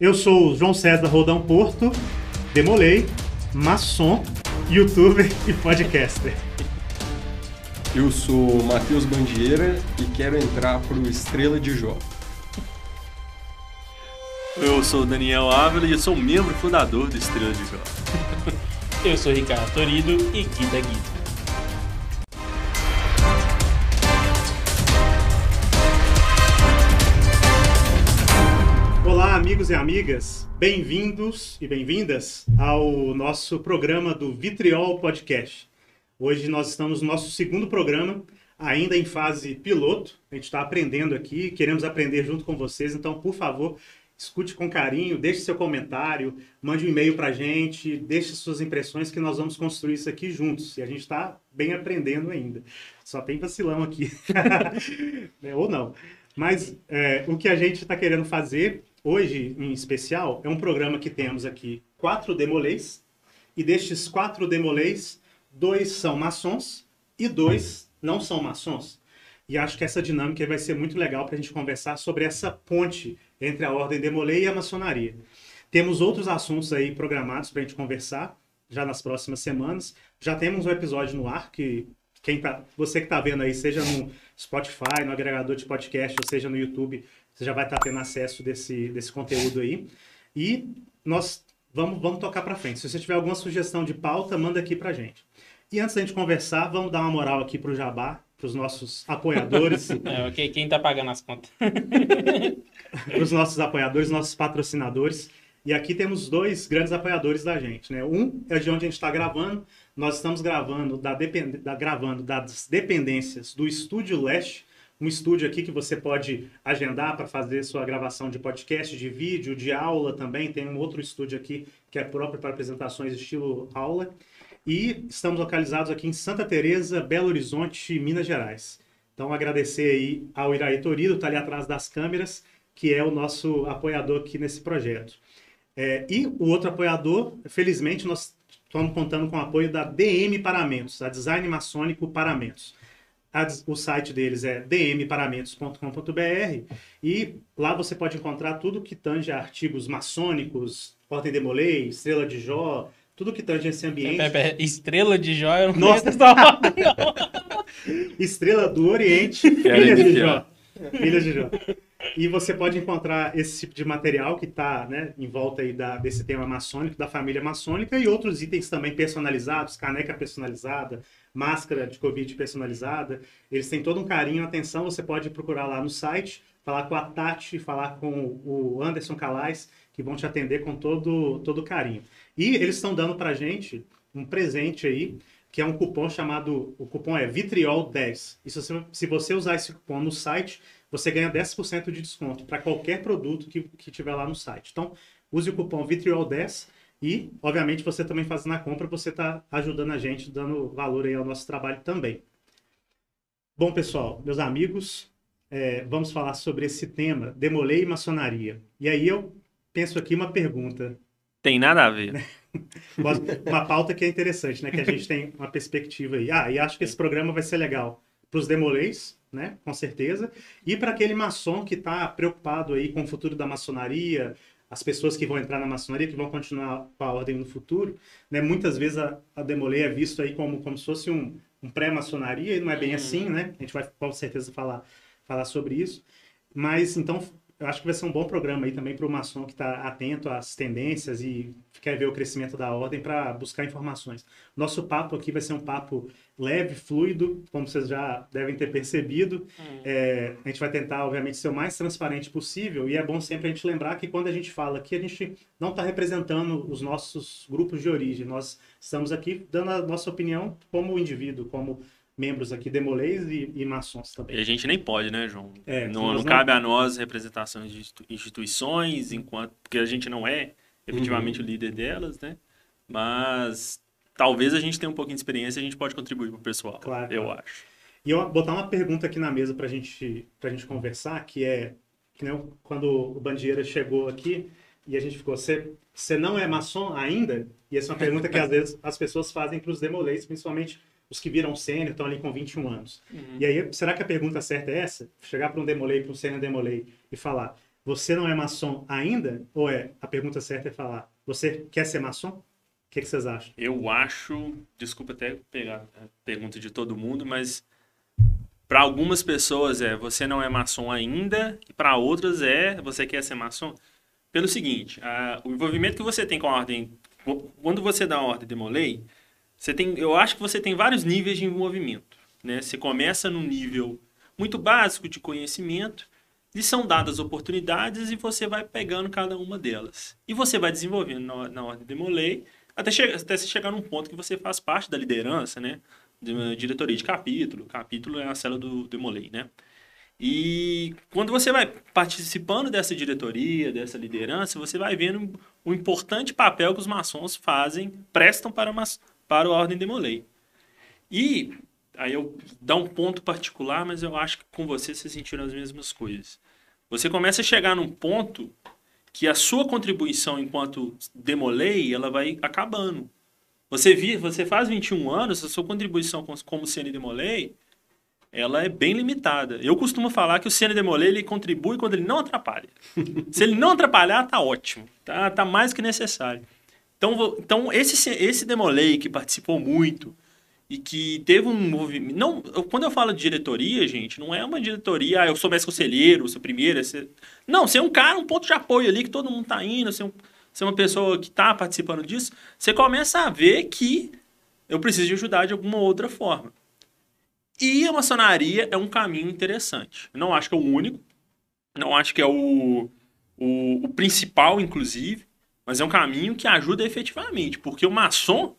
Eu sou o João César Rodão Porto, demolei, maçom, youtuber e podcaster. Eu sou Matheus Bandieira e quero entrar pro Estrela de Jó. Eu sou Daniel Ávila e eu sou membro fundador do Estrela de Jó. Eu sou Ricardo Torido e Guida Guida. Amigos e amigas, bem-vindos e bem-vindas ao nosso programa do Vitriol Podcast. Hoje nós estamos no nosso segundo programa, ainda em fase piloto. A gente está aprendendo aqui, queremos aprender junto com vocês, então, por favor, escute com carinho, deixe seu comentário, mande um e-mail para a gente, deixe suas impressões que nós vamos construir isso aqui juntos. E a gente está bem aprendendo ainda. Só tem vacilão aqui. É, ou não. Mas é, o que a gente está querendo fazer hoje, em especial, é um programa que temos aqui quatro demolês. E destes quatro demolês, dois são maçons e dois não são maçons. E acho que essa dinâmica vai ser muito legal para a gente conversar sobre essa ponte entre a ordem demolei e a maçonaria. Temos outros assuntos aí programados para a gente conversar já nas próximas semanas. Já temos um episódio no ar que quem tá, você que está vendo aí, seja no Spotify, no agregador de podcast, ou seja no YouTube, você já vai estar tendo acesso desse, desse conteúdo aí. E nós vamos, vamos tocar para frente. Se você tiver alguma sugestão de pauta, manda aqui para gente. E antes da gente conversar, vamos dar uma moral aqui para o Jabá, para os nossos apoiadores. É, ok, quem tá pagando as contas? para os nossos apoiadores, nossos patrocinadores. E aqui temos dois grandes apoiadores da gente, né? Um é de onde a gente está gravando. Nós estamos gravando, da, depend... da, gravando das dependências do Estúdio Leste, um estúdio aqui que você pode agendar para fazer sua gravação de podcast, de vídeo, de aula também. Tem um outro estúdio aqui que é próprio para apresentações estilo aula. E estamos localizados aqui em Santa Teresa, Belo Horizonte, Minas Gerais. Então agradecer aí ao Iraí Torido, está ali atrás das câmeras, que é o nosso apoiador aqui nesse projeto. É, e o outro apoiador, felizmente, nós estamos contando com o apoio da DM Paramentos, a Design Maçônico Paramentos. A, o site deles é dmparamentos.com.br e lá você pode encontrar tudo que tange artigos maçônicos, Ordem de Molay, Estrela de Jó, tudo que tange esse ambiente. Pera, pera, Estrela de Jó, eu não Nossa. essa ordem, não. Estrela do Oriente, Filha de Jó. Filha de Jó. E você pode encontrar esse tipo de material que está né, em volta aí da, desse tema maçônico, da família maçônica, e outros itens também personalizados, caneca personalizada, máscara de Covid personalizada. Eles têm todo um carinho, atenção, você pode procurar lá no site, falar com a Tati, falar com o Anderson Calais, que vão te atender com todo, todo carinho. E eles estão dando para gente um presente aí, que é um cupom chamado, o cupom é Vitriol10. E se você, se você usar esse cupom no site, você ganha 10% de desconto para qualquer produto que, que tiver lá no site. Então, use o cupom Vitriol10 e, obviamente, você também fazendo a compra, você está ajudando a gente, dando valor aí ao nosso trabalho também. Bom, pessoal, meus amigos, é, vamos falar sobre esse tema, demolei e maçonaria. E aí eu penso aqui uma pergunta, Tem nada a ver. uma pauta que é interessante, né? Que a gente tem uma perspectiva aí. Ah, e acho que esse programa vai ser legal para os demolês, né? Com certeza. E para aquele maçom que está preocupado aí com o futuro da maçonaria, as pessoas que vão entrar na maçonaria, que vão continuar com a ordem no futuro, né? Muitas vezes a, a demolei é visto aí como, como se fosse um, um pré-maçonaria, e não é bem assim, né? A gente vai com certeza falar, falar sobre isso. Mas, então, eu acho que vai ser um bom programa aí também para o maçom que está atento às tendências e quer ver o crescimento da ordem para buscar informações. Nosso papo aqui vai ser um papo leve, fluido, como vocês já devem ter percebido. É, a gente vai tentar, obviamente, ser o mais transparente possível e é bom sempre a gente lembrar que quando a gente fala aqui, a gente não está representando os nossos grupos de origem. Nós estamos aqui dando a nossa opinião como indivíduo, como membros aqui demolês e, e maçons E também. a gente nem pode, né, João? É, não, não não- cabe a nós representações de institu- instituições, enquanto porque a gente não é efetivamente o líder delas, né? Mas talvez a gente tenha um pouquinho de experiência e a gente pode contribuir para o pessoal. Claro, eu claro. acho. E eu botar uma pergunta aqui na mesa para gente, a gente conversar, que é, que quando o Bandieira chegou aqui e a gente ficou, você não é maçom ainda? E essa é uma pergunta que às vezes as pessoas fazem para os demolês, principalmente os que viram sênior, estão ali com 21 anos. E aí, será que a pergunta certa é essa? Chegar para um demolei, para um sênior demolei e falar, você não é maçom ainda? Ou é, a pergunta certa é falar, você quer ser maçom? O que, que vocês acham? Eu acho, desculpa até pegar a pergunta de todo mundo, mas para algumas pessoas é você não é maçom ainda, e para outras é você quer ser maçom. Pelo seguinte, a, o envolvimento que você tem com a ordem, quando você dá a ordem de Molay, você tem, eu acho que você tem vários níveis de envolvimento. Né? Você começa no nível muito básico de conhecimento, lhe são dadas oportunidades e você vai pegando cada uma delas. E você vai desenvolvendo na, na ordem de Molay, até, che até você chegar num ponto que você faz parte da liderança, né? de diretoria de capítulo. Capítulo é a célula do Demolei, né? E quando você vai participando dessa diretoria, dessa liderança, você vai vendo o importante papel que os maçons fazem, prestam para, para a Ordem Demolei. E aí eu dá um ponto particular, mas eu acho que com você você sentiram as mesmas coisas. Você começa a chegar num ponto que a sua contribuição enquanto demolei, ela vai acabando. Você, vi, você faz 21 anos, a sua contribuição como CN Demolay, ela é bem limitada. Eu costumo falar que o CN Demolay ele contribui quando ele não atrapalha. Se ele não atrapalhar, tá ótimo. Tá, tá mais que necessário. Então, então esse, esse Demolay que participou muito e que teve um movimento... Não, quando eu falo de diretoria, gente, não é uma diretoria, ah, eu sou mais conselheiro, sou primeiro... Ser... Não, você é um cara, um ponto de apoio ali que todo mundo tá indo, você é um é uma pessoa que está participando disso, você começa a ver que eu preciso de ajudar de alguma outra forma. E a maçonaria é um caminho interessante. Não acho que é o único, não acho que é o, o, o principal, inclusive, mas é um caminho que ajuda efetivamente, porque o maçom,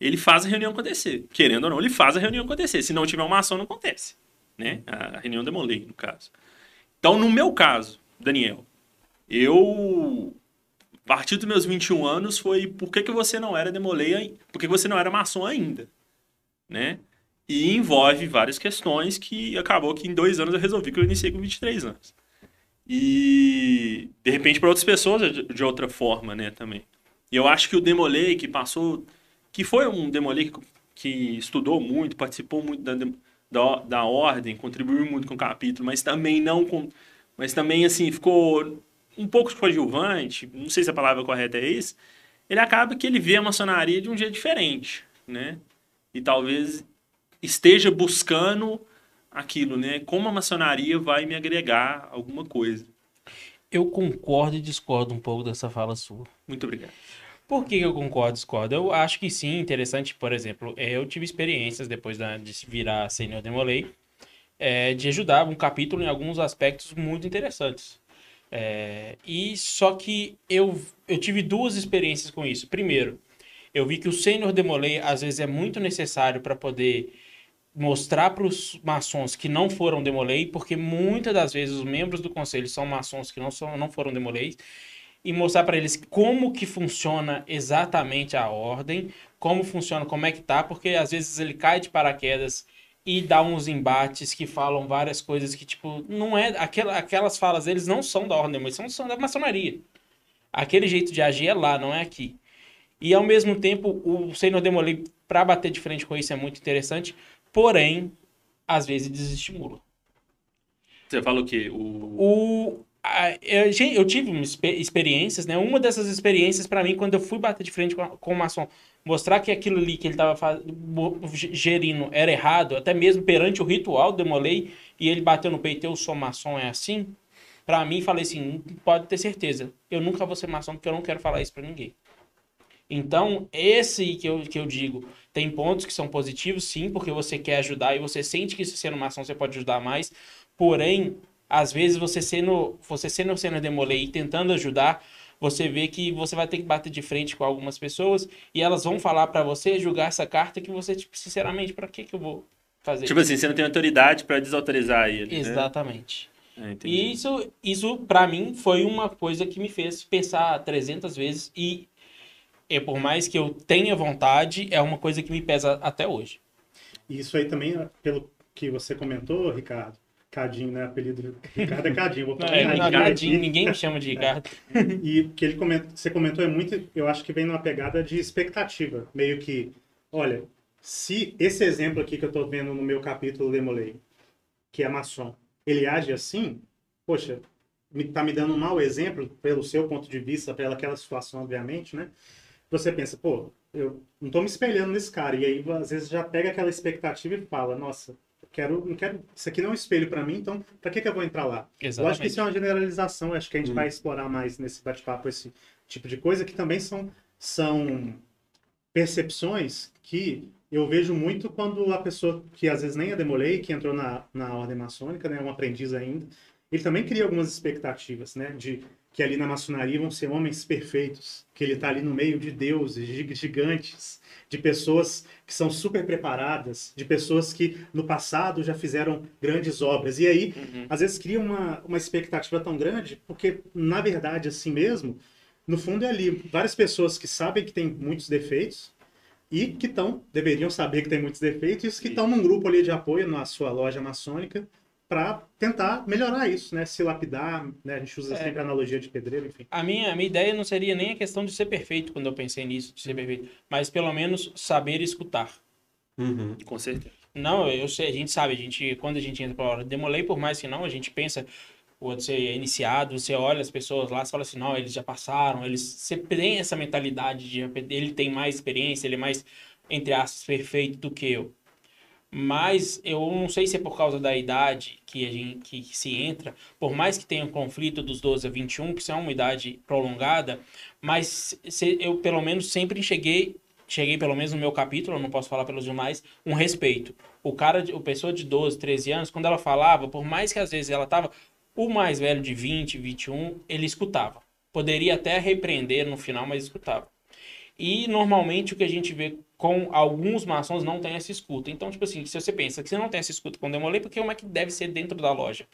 ele faz a reunião acontecer. Querendo ou não, ele faz a reunião acontecer. Se não tiver um maçom, não acontece. Né? A reunião demolei, no caso. Então, no meu caso, Daniel, eu a partir dos meus 21 anos foi por que, que você não era demoleia, por que você não era maçom ainda, né? E envolve várias questões que acabou que em dois anos eu resolvi que eu iniciei com 23 anos. E de repente para outras pessoas de outra forma, né, também. E eu acho que o Demolei que passou, que foi um Demolei que, que estudou muito, participou muito da, da, da ordem, contribuiu muito com o capítulo, mas também não com, mas também assim ficou um pouco coadjuvante, não sei se a palavra correta é isso, ele acaba que ele vê a maçonaria de um jeito diferente, né? E talvez esteja buscando aquilo, né? Como a maçonaria vai me agregar alguma coisa. Eu concordo e discordo um pouco dessa fala sua. Muito obrigado. Por que eu concordo discordo? Eu acho que sim, interessante, por exemplo, eu tive experiências depois de virar senior demolei, é, de ajudar um capítulo em alguns aspectos muito interessantes. É, e só que eu, eu tive duas experiências com isso. Primeiro, eu vi que o sênior demolei às vezes é muito necessário para poder mostrar para os maçons que não foram demolei, porque muitas das vezes os membros do conselho são maçons que não, são, não foram demolei, e mostrar para eles como que funciona exatamente a ordem, como funciona, como é que tá, porque às vezes ele cai de paraquedas e dá uns embates que falam várias coisas que, tipo, não é. Aquela, aquelas falas deles não são da ordem, mas são, são da maçonaria. Aquele jeito de agir é lá, não é aqui. E ao mesmo tempo, o Senhor Demolei, para bater de frente com isso, é muito interessante, porém, às vezes desestimula. Você fala o quê? O. o eu, tive experiências, né? Uma dessas experiências, para mim, quando eu fui bater de frente com, com o maçom, mostrar que aquilo ali que ele estava gerindo era errado, até mesmo perante o ritual, demolei, e ele bateu no peito, eu sou maçom, é assim? Para mim, falei assim, pode ter certeza, eu nunca vou ser maçom porque eu não quero falar isso para ninguém. Então, esse que eu, que eu digo, tem pontos que são positivos, sim, porque você quer ajudar e você sente que se sendo maçom você pode ajudar mais, porém, às vezes você sendo, você sendo sendo demolei e tentando ajudar, você vê que você vai ter que bater de frente com algumas pessoas e elas vão falar para você julgar essa carta que você, tipo, sinceramente, para que que eu vou fazer? Tipo assim, você não tem autoridade para desautorizar ele. Né? Exatamente. Né? e isso, isso para mim, foi uma coisa que me fez pensar 300 vezes e, e por mais que eu tenha vontade, é uma coisa que me pesa até hoje. Isso aí também, pelo que você comentou, Ricardo, Cadinho, né? Apelido Ricardo é Cadinho. Vou falar não, é, Cadinho, ninguém me chama de Ricardo. É. E o que ele comentou, você comentou é muito, eu acho que vem numa pegada de expectativa. Meio que, olha, se esse exemplo aqui que eu estou vendo no meu capítulo Demolei, que é maçom, ele age assim, poxa, está me dando um mau exemplo, pelo seu ponto de vista, pela aquela situação, obviamente, né? Você pensa, pô, eu não estou me espelhando nesse cara. E aí, às vezes, já pega aquela expectativa e fala, nossa, quero, não quero, isso aqui não é um espelho para mim, então para que, que eu vou entrar lá? Exatamente. Eu acho que isso é uma generalização, acho que a gente Hum. vai explorar mais nesse bate-papo esse tipo de coisa, que também são, são percepções que eu vejo muito quando a pessoa que às vezes nem é demolei, que entrou na, na ordem maçônica, né, um aprendiz ainda, ele também cria algumas expectativas, né, de que ali na maçonaria vão ser homens perfeitos, que ele está ali no meio de deuses gi- gigantes, de pessoas que são super preparadas, de pessoas que no passado já fizeram grandes obras. E aí, Uhum. às vezes cria uma, uma expectativa tão grande, porque na verdade, assim mesmo, no fundo é ali várias pessoas que sabem que tem muitos defeitos e que estão, deveriam saber que tem muitos defeitos, e que estão num grupo ali de apoio na sua loja maçônica para tentar melhorar isso, né? Se lapidar, né? A gente usa É. sempre a analogia de pedreiro, enfim. A minha, a minha ideia não seria nem a questão de ser perfeito quando eu pensei nisso, de ser perfeito, mas pelo menos saber escutar. Uhum. Com certeza. Não, eu sei, a gente sabe, a gente, quando a gente entra pra hora, demolei por mais que não, a gente pensa, quando você é iniciado, você olha as pessoas lá, você fala assim, não, eles já passaram, eles, você tem essa mentalidade de, ele tem mais experiência, ele é mais, entre aspas, perfeito do que eu. Mas eu não sei se é por causa da idade que a gente que se entra, por mais que tenha um conflito dos 12 a 21, que isso é uma idade prolongada, mas se- eu pelo menos sempre cheguei, cheguei pelo menos no meu capítulo, não posso falar pelos demais, um respeito. O cara, o pessoa de 12, 13 anos, quando ela falava, por mais que às vezes ela tava o mais velho de 20, 21, ele escutava. Poderia até repreender no final, mas escutava. E normalmente o que a gente vê com alguns maçons não tem essa escuta. Então, tipo assim, se você pensa que você não tem essa escuta com Demolei, porque como é que deve ser dentro da loja?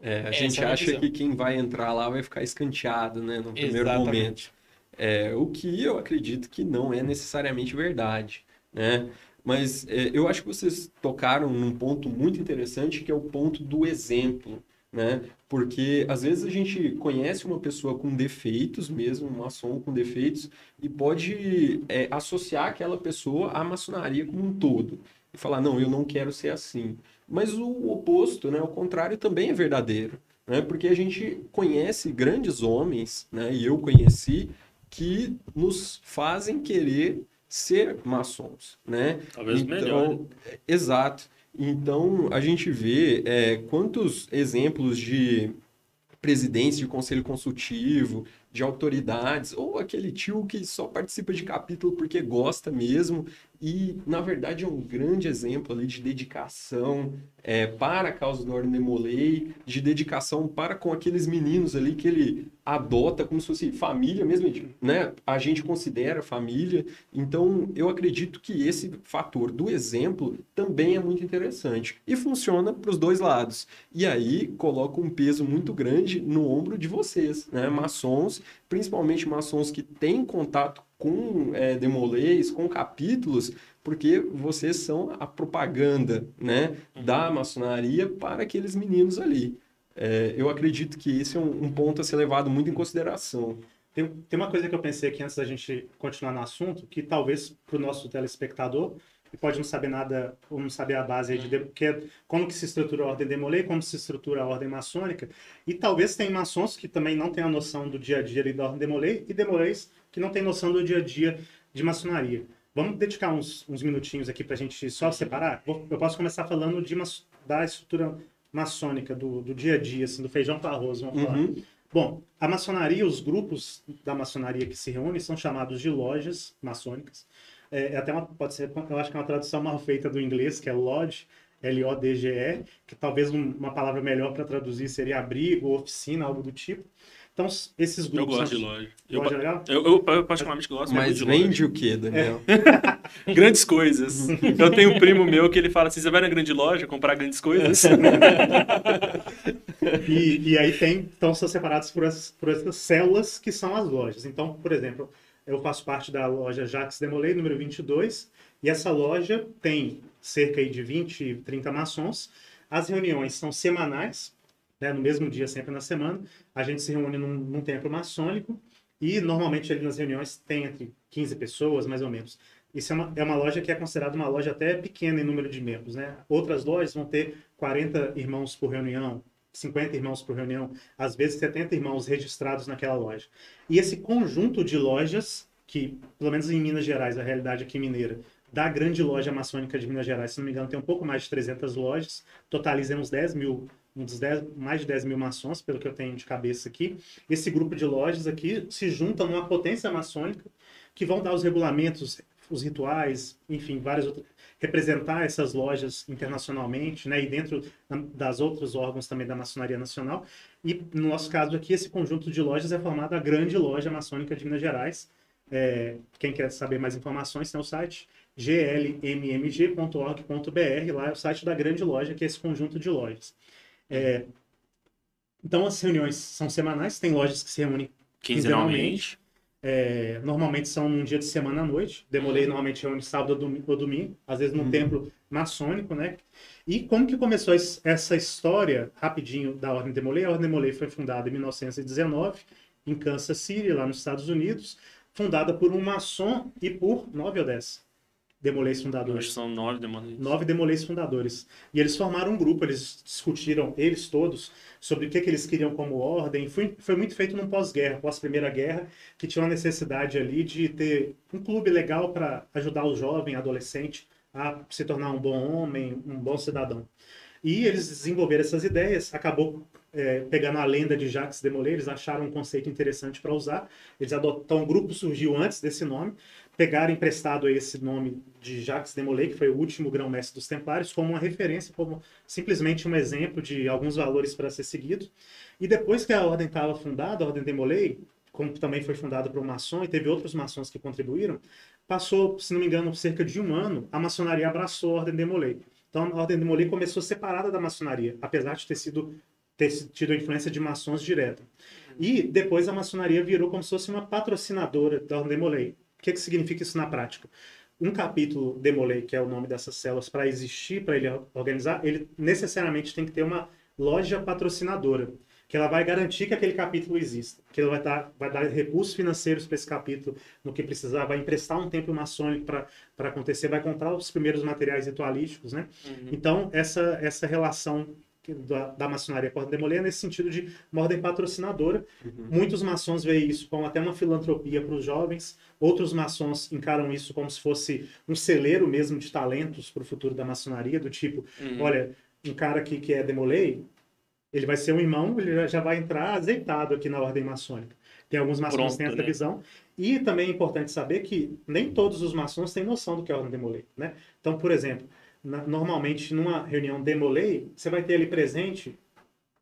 É, a Essa gente é a acha visão. que quem vai entrar lá vai ficar escanteado, né, no primeiro Exatamente. momento. É, o que eu acredito que não é necessariamente verdade, né? Mas é, eu acho que vocês tocaram num ponto muito interessante, que é o ponto do exemplo, né? Porque às vezes a gente conhece uma pessoa com defeitos mesmo, um maçom com defeitos, e pode é, associar aquela pessoa à maçonaria como um todo. E falar, não, eu não quero ser assim. Mas o oposto, né, o contrário também é verdadeiro, né? Porque a gente conhece grandes homens, né, e eu conheci, que nos fazem querer ser maçons, né? Talvez Então, melhor. né? Exato. Então, a gente vê é, quantos exemplos de presidentes de conselho consultivo, de autoridades, ou aquele tio que só participa de capítulo porque gosta mesmo, e na verdade é um grande exemplo ali de dedicação é, para a causa do Ordem Demolei, de dedicação para com aqueles meninos ali que ele adota como se fosse família mesmo, né? A gente considera família, então eu acredito que esse fator do exemplo também é muito interessante e funciona para os dois lados. E aí coloca um peso muito grande no ombro de vocês, né? Maçons, principalmente maçons que têm contato com é, demolês, com capítulos, porque vocês são a propaganda, né, da maçonaria para aqueles meninos ali. É, eu acredito que esse é um, um ponto a ser levado muito em consideração. Tem, tem uma coisa que eu pensei aqui antes da gente continuar no assunto, que talvez para o nosso telespectador, que pode não saber nada, ou não saber a base aí de que é como que se estrutura a ordem demolei, como se estrutura a ordem maçônica, e talvez tem maçons que também não têm a noção do dia a dia da ordem demolei, e demoleis que não têm noção do dia a dia de maçonaria. Vamos dedicar uns, uns minutinhos aqui para a gente só separar? Vou- Eu posso começar falando de da estrutura maçônica, do, do dia a dia, assim, do feijão com arroz, vamos falar. Uhum. Bom, a maçonaria, os grupos da maçonaria que se reúnem são chamados de lojas maçônicas. É, é até uma, pode ser, eu acho que é uma tradução mal feita do inglês, que é lodge, L-O-D-G-E, que talvez um- uma palavra melhor para traduzir seria abrigo, oficina, algo do tipo. Então, esses Eu grupos... gosto de são- loja. Eu, Loja é legal? eu, eu, eu particularmente gosto muito Mas de loja. vende o quê, Daniel? Grandes coisas. Eu tenho um primo meu que ele fala assim: você vai na grande loja comprar grandes coisas? E, e aí tem, então são separados por essas, por essas células que são as lojas. Então, por exemplo, eu faço parte da loja Jacques Demolay, número 22, e essa loja tem cerca aí de 20, 30 maçons. As reuniões são semanais, né, no mesmo dia, sempre na semana. A gente se reúne num, num templo maçônico e normalmente ali nas reuniões tem entre 15 pessoas, mais ou menos. Isso é uma, é uma loja que é considerada uma loja até pequena em número de membros, né? Outras lojas vão ter 40 irmãos por reunião, 50 irmãos por reunião, às vezes 70 irmãos registrados naquela loja. E esse conjunto de lojas, que, pelo menos em Minas Gerais, a realidade aqui mineira, da grande loja maçônica de Minas Gerais, se não me engano, tem um pouco mais de 300 lojas, totaliza uns 10 mil, uns 10, mais de 10 mil maçons, pelo que eu tenho de cabeça aqui. Esse grupo de lojas aqui se junta numa potência maçônica que vão dar os regulamentos, os rituais, enfim, várias outras, representar essas lojas internacionalmente, né, e dentro das outros órgãos também da maçonaria nacional. E no nosso caso aqui, esse conjunto de lojas é formado a grande loja maçônica de Minas Gerais. É, quem quer saber mais informações tem o site glmmg.org.br, lá é o site da grande loja, que é esse conjunto de lojas. É, então as reuniões são semanais, tem lojas que se reúnem quinzenalmente. É, normalmente são num dia de semana à noite. Demolei uhum. normalmente reúne sábado ou domingo, ou domingo às vezes num uhum. templo maçônico, né? E como que começou essa história, rapidinho, da Ordem Demolei? A Ordem Demolei foi fundada em 1919, em Kansas City, lá nos Estados Unidos, fundada por um maçom e por nove ou dez Demolês fundadores. São nove Demolês. Nove Demolês fundadores. E eles formaram um grupo, eles discutiram, eles todos, sobre o que, que eles queriam como ordem. Foi, foi muito feito num pós-guerra, pós-primeira guerra, que tinha uma necessidade ali de ter um clube legal para ajudar o jovem, adolescente, a se tornar um bom homem, um bom cidadão. E eles desenvolveram essas ideias, acabou é, pegando a lenda de Jacques Demolay, eles acharam um conceito interessante para usar. Eles adotaram, o grupo surgiu antes desse nome, pegaram emprestado esse nome de Jacques Demolay, que foi o último grão-mestre dos Templários, como uma referência, como simplesmente um exemplo de alguns valores para ser seguido. E depois que a ordem estava fundada, a ordem Demolay, como também foi fundada por um maçom e teve outros maçons que contribuíram, passou, se não me engano, cerca de um ano, a maçonaria abraçou a ordem Demolay. Então a ordem Demolay começou separada da maçonaria, apesar de ter sido ter tido a influência de maçons direta. E depois a maçonaria virou como se fosse uma patrocinadora da Ordem Demolay que, que significa isso na prática? Um capítulo Demolay, que é o nome dessas células, para existir, para ele organizar, ele necessariamente tem que ter uma loja patrocinadora, que ela vai garantir que aquele capítulo exista, que ela vai dar, vai dar recursos financeiros para esse capítulo no que precisar, vai emprestar um templo maçônico para acontecer, vai comprar os primeiros materiais ritualísticos, né? Uhum. Então, essa, essa relação da, da maçonaria com a demoler nesse sentido de uma ordem patrocinadora. Uhum. Muitos maçons veem isso como até uma filantropia para os jovens, outros maçons encaram isso como se fosse um celeiro mesmo de talentos para o futuro da maçonaria, do tipo, uhum. olha, um cara que, que é demolei, ele vai ser um irmão, ele já vai entrar azeitado aqui na ordem maçônica. Tem alguns maçons Pronto, que têm essa né? visão. E também é importante saber que nem todos os maçons têm noção do que é a ordem demolei, né? Então, por exemplo, na, normalmente numa reunião demolei, você vai ter ali presente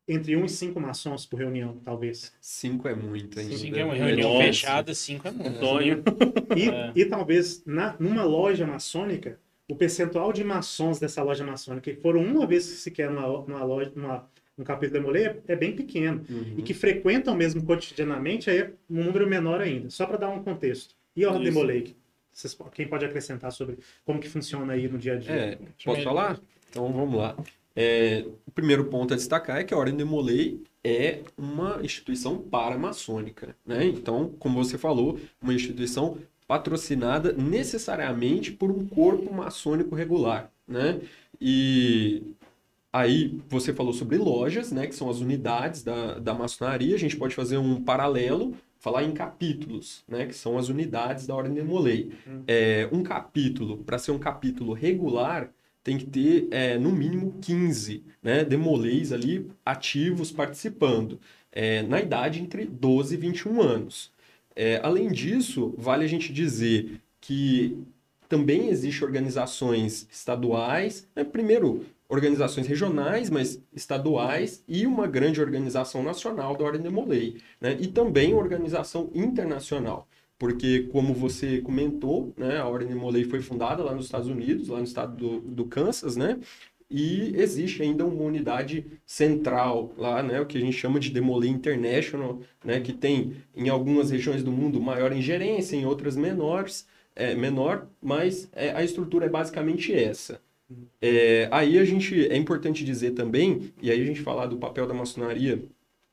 entre um e cinco maçons por reunião, talvez. Cinco é muito, hein? Cinco é uma reunião Nossa. fechada, cinco é muito. Sonho. E, é. e talvez na, numa loja maçônica, o percentual de maçons dessa loja maçônica que foram uma vez sequer numa, numa loja, numa, um capítulo demolei é, é bem pequeno. Uhum. E que frequentam mesmo cotidianamente, aí é um número menor ainda. Só para dar um contexto. E a ordem demolei, vocês, quem pode acrescentar sobre como que funciona aí no dia a dia? É, posso falar? Então vamos lá. É, o primeiro ponto a destacar é que a Ordem de Molay é uma instituição paramaçônica. Né? Então, como você falou, uma instituição patrocinada necessariamente por um corpo maçônico regular. Né? E aí você falou sobre lojas, né, que são as unidades da, da maçonaria. A gente pode fazer um paralelo falar em capítulos, né, que são as unidades da ordem de Molay. Hum. É, um capítulo, para ser um capítulo regular, tem que ter é, no mínimo 15 né, demolês ali ativos participando, é, na idade entre 12 e 21 anos. É, além disso, vale a gente dizer que também existem organizações estaduais, né, primeiro organizações regionais, mas estaduais e uma grande organização nacional da Ordem de Molay, né? E também organização internacional, porque como você comentou, né, a Ordem de Molay foi fundada lá nos Estados Unidos, lá no estado do, do Kansas, né? E existe ainda uma unidade central lá, né, o que a gente chama de Demolay International, né, que tem em algumas regiões do mundo maior ingerência, em outras menores, é, menor, mas é, a estrutura é basicamente essa. É, aí a gente é importante dizer também, e aí a gente falar do papel da maçonaria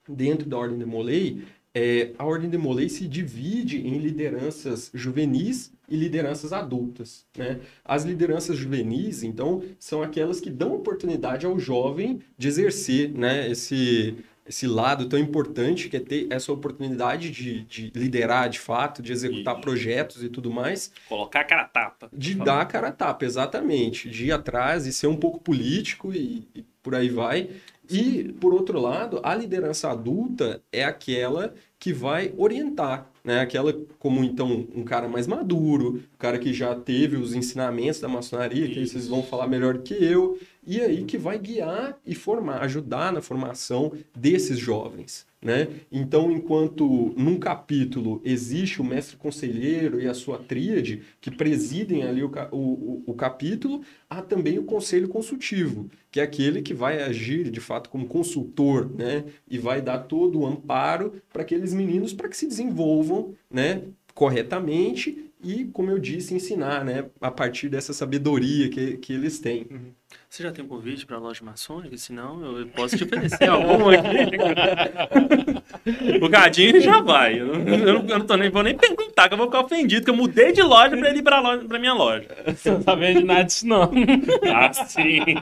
dentro da ordem de Molay, é, a Ordem de Molay se divide em lideranças juvenis e lideranças adultas. Né? As lideranças juvenis, então, são aquelas que dão oportunidade ao jovem de exercer né, esse, esse lado tão importante que é ter essa oportunidade de, de liderar de fato, de executar projetos e tudo mais, Colocar a cara a tapa. de dar a cara a tapa, exatamente, de ir atrás e ser um pouco político e, e por aí vai. E, por outro lado, a liderança adulta é aquela que vai orientar, né? Aquela como, então, um cara mais maduro, um cara que já teve os ensinamentos da maçonaria, que vocês vão falar melhor que eu, e aí que vai guiar e formar, ajudar na formação desses jovens. Né? Então, enquanto num capítulo existe o mestre conselheiro e a sua tríade que presidem ali o, o, o capítulo, há também o conselho consultivo, que é aquele que vai agir de fato como consultor, né? E vai dar todo o amparo para aqueles meninos para que se desenvolvam, né? Corretamente e, como eu disse, ensinar, né? A partir dessa sabedoria que, que eles têm. Você já tem um convite para a loja maçônica? Senão eu posso te oferecer algum aqui. o Cadinho já vai. Eu não, eu não, não tô nem, vou nem perguntar, que eu vou ficar ofendido, que eu mudei de loja para ele ir para minha loja. Você não tá vendo nada disso, não. Ah, sim.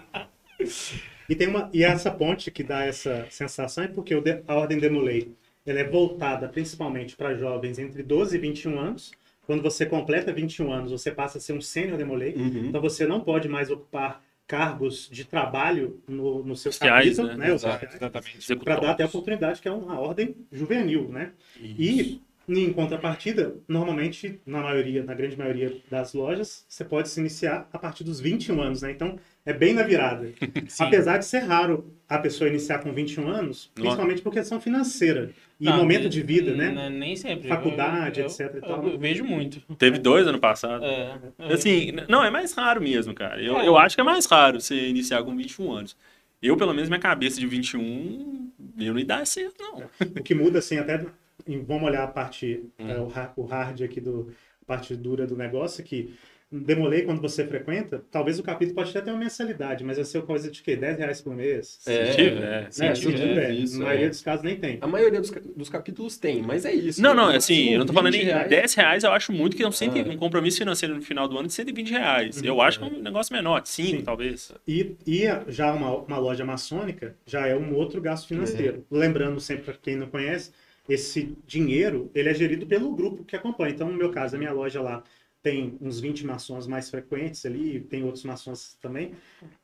E, tem uma, e essa ponte que dá essa sensação é porque a Ordem de Molay ela é voltada principalmente para jovens entre 12 e 21 anos. Quando você completa 21 anos, você passa a ser um sênior de Molay. Uhum. Então você não pode mais ocupar cargos de trabalho no, no seu capítulo, né? né? Exato, Exatamente. para dar até a oportunidade, que é uma ordem juvenil, né? E, em contrapartida, normalmente, na maioria, na grande maioria das lojas, você pode se iniciar a partir dos 21 anos, né? Então, é bem na virada. Sim. Apesar de ser raro a pessoa iniciar com 21 anos, principalmente por questão financeira e Não, momento de vida, né? n- Nem sempre. Faculdade, Eu- etc e eu- tal. Eu vejo muito. Teve dois ano passado. É, é. Assim, não, é mais raro mesmo, cara. Eu, É. eu acho que é mais raro você iniciar com 21 anos. Eu, pelo menos, minha cabeça de 21, eu não ia dar certo, não. O que muda, assim, até. em- Vamos olhar a parte, Hum. é, o, ha- o hard aqui do. a parte dura do negócio, que demolei quando você frequenta, talvez o capítulo pode até ter uma mensalidade, mas vai ser coisa de quê? 10 reais por mês? É, Se tiver, se né? sim, Se tiver. isso, Na maioria é. dos casos nem tem. A maioria dos, dos capítulos tem, mas é isso. Não, não, No assim, eu não tô falando 20 em reais. 10 reais, eu acho muito que é um, cento, Ah. um compromisso financeiro no final do ano de 120 reais. Eu Uhum. acho que é um negócio menor, de 5, Sim. talvez. E, e já uma, uma loja maçônica já é um outro gasto financeiro. Lembrando sempre para quem não conhece, esse dinheiro ele é gerido pelo grupo que acompanha. Então, no meu caso, a minha loja lá tem uns 20 maçons mais frequentes ali, tem outros maçons também.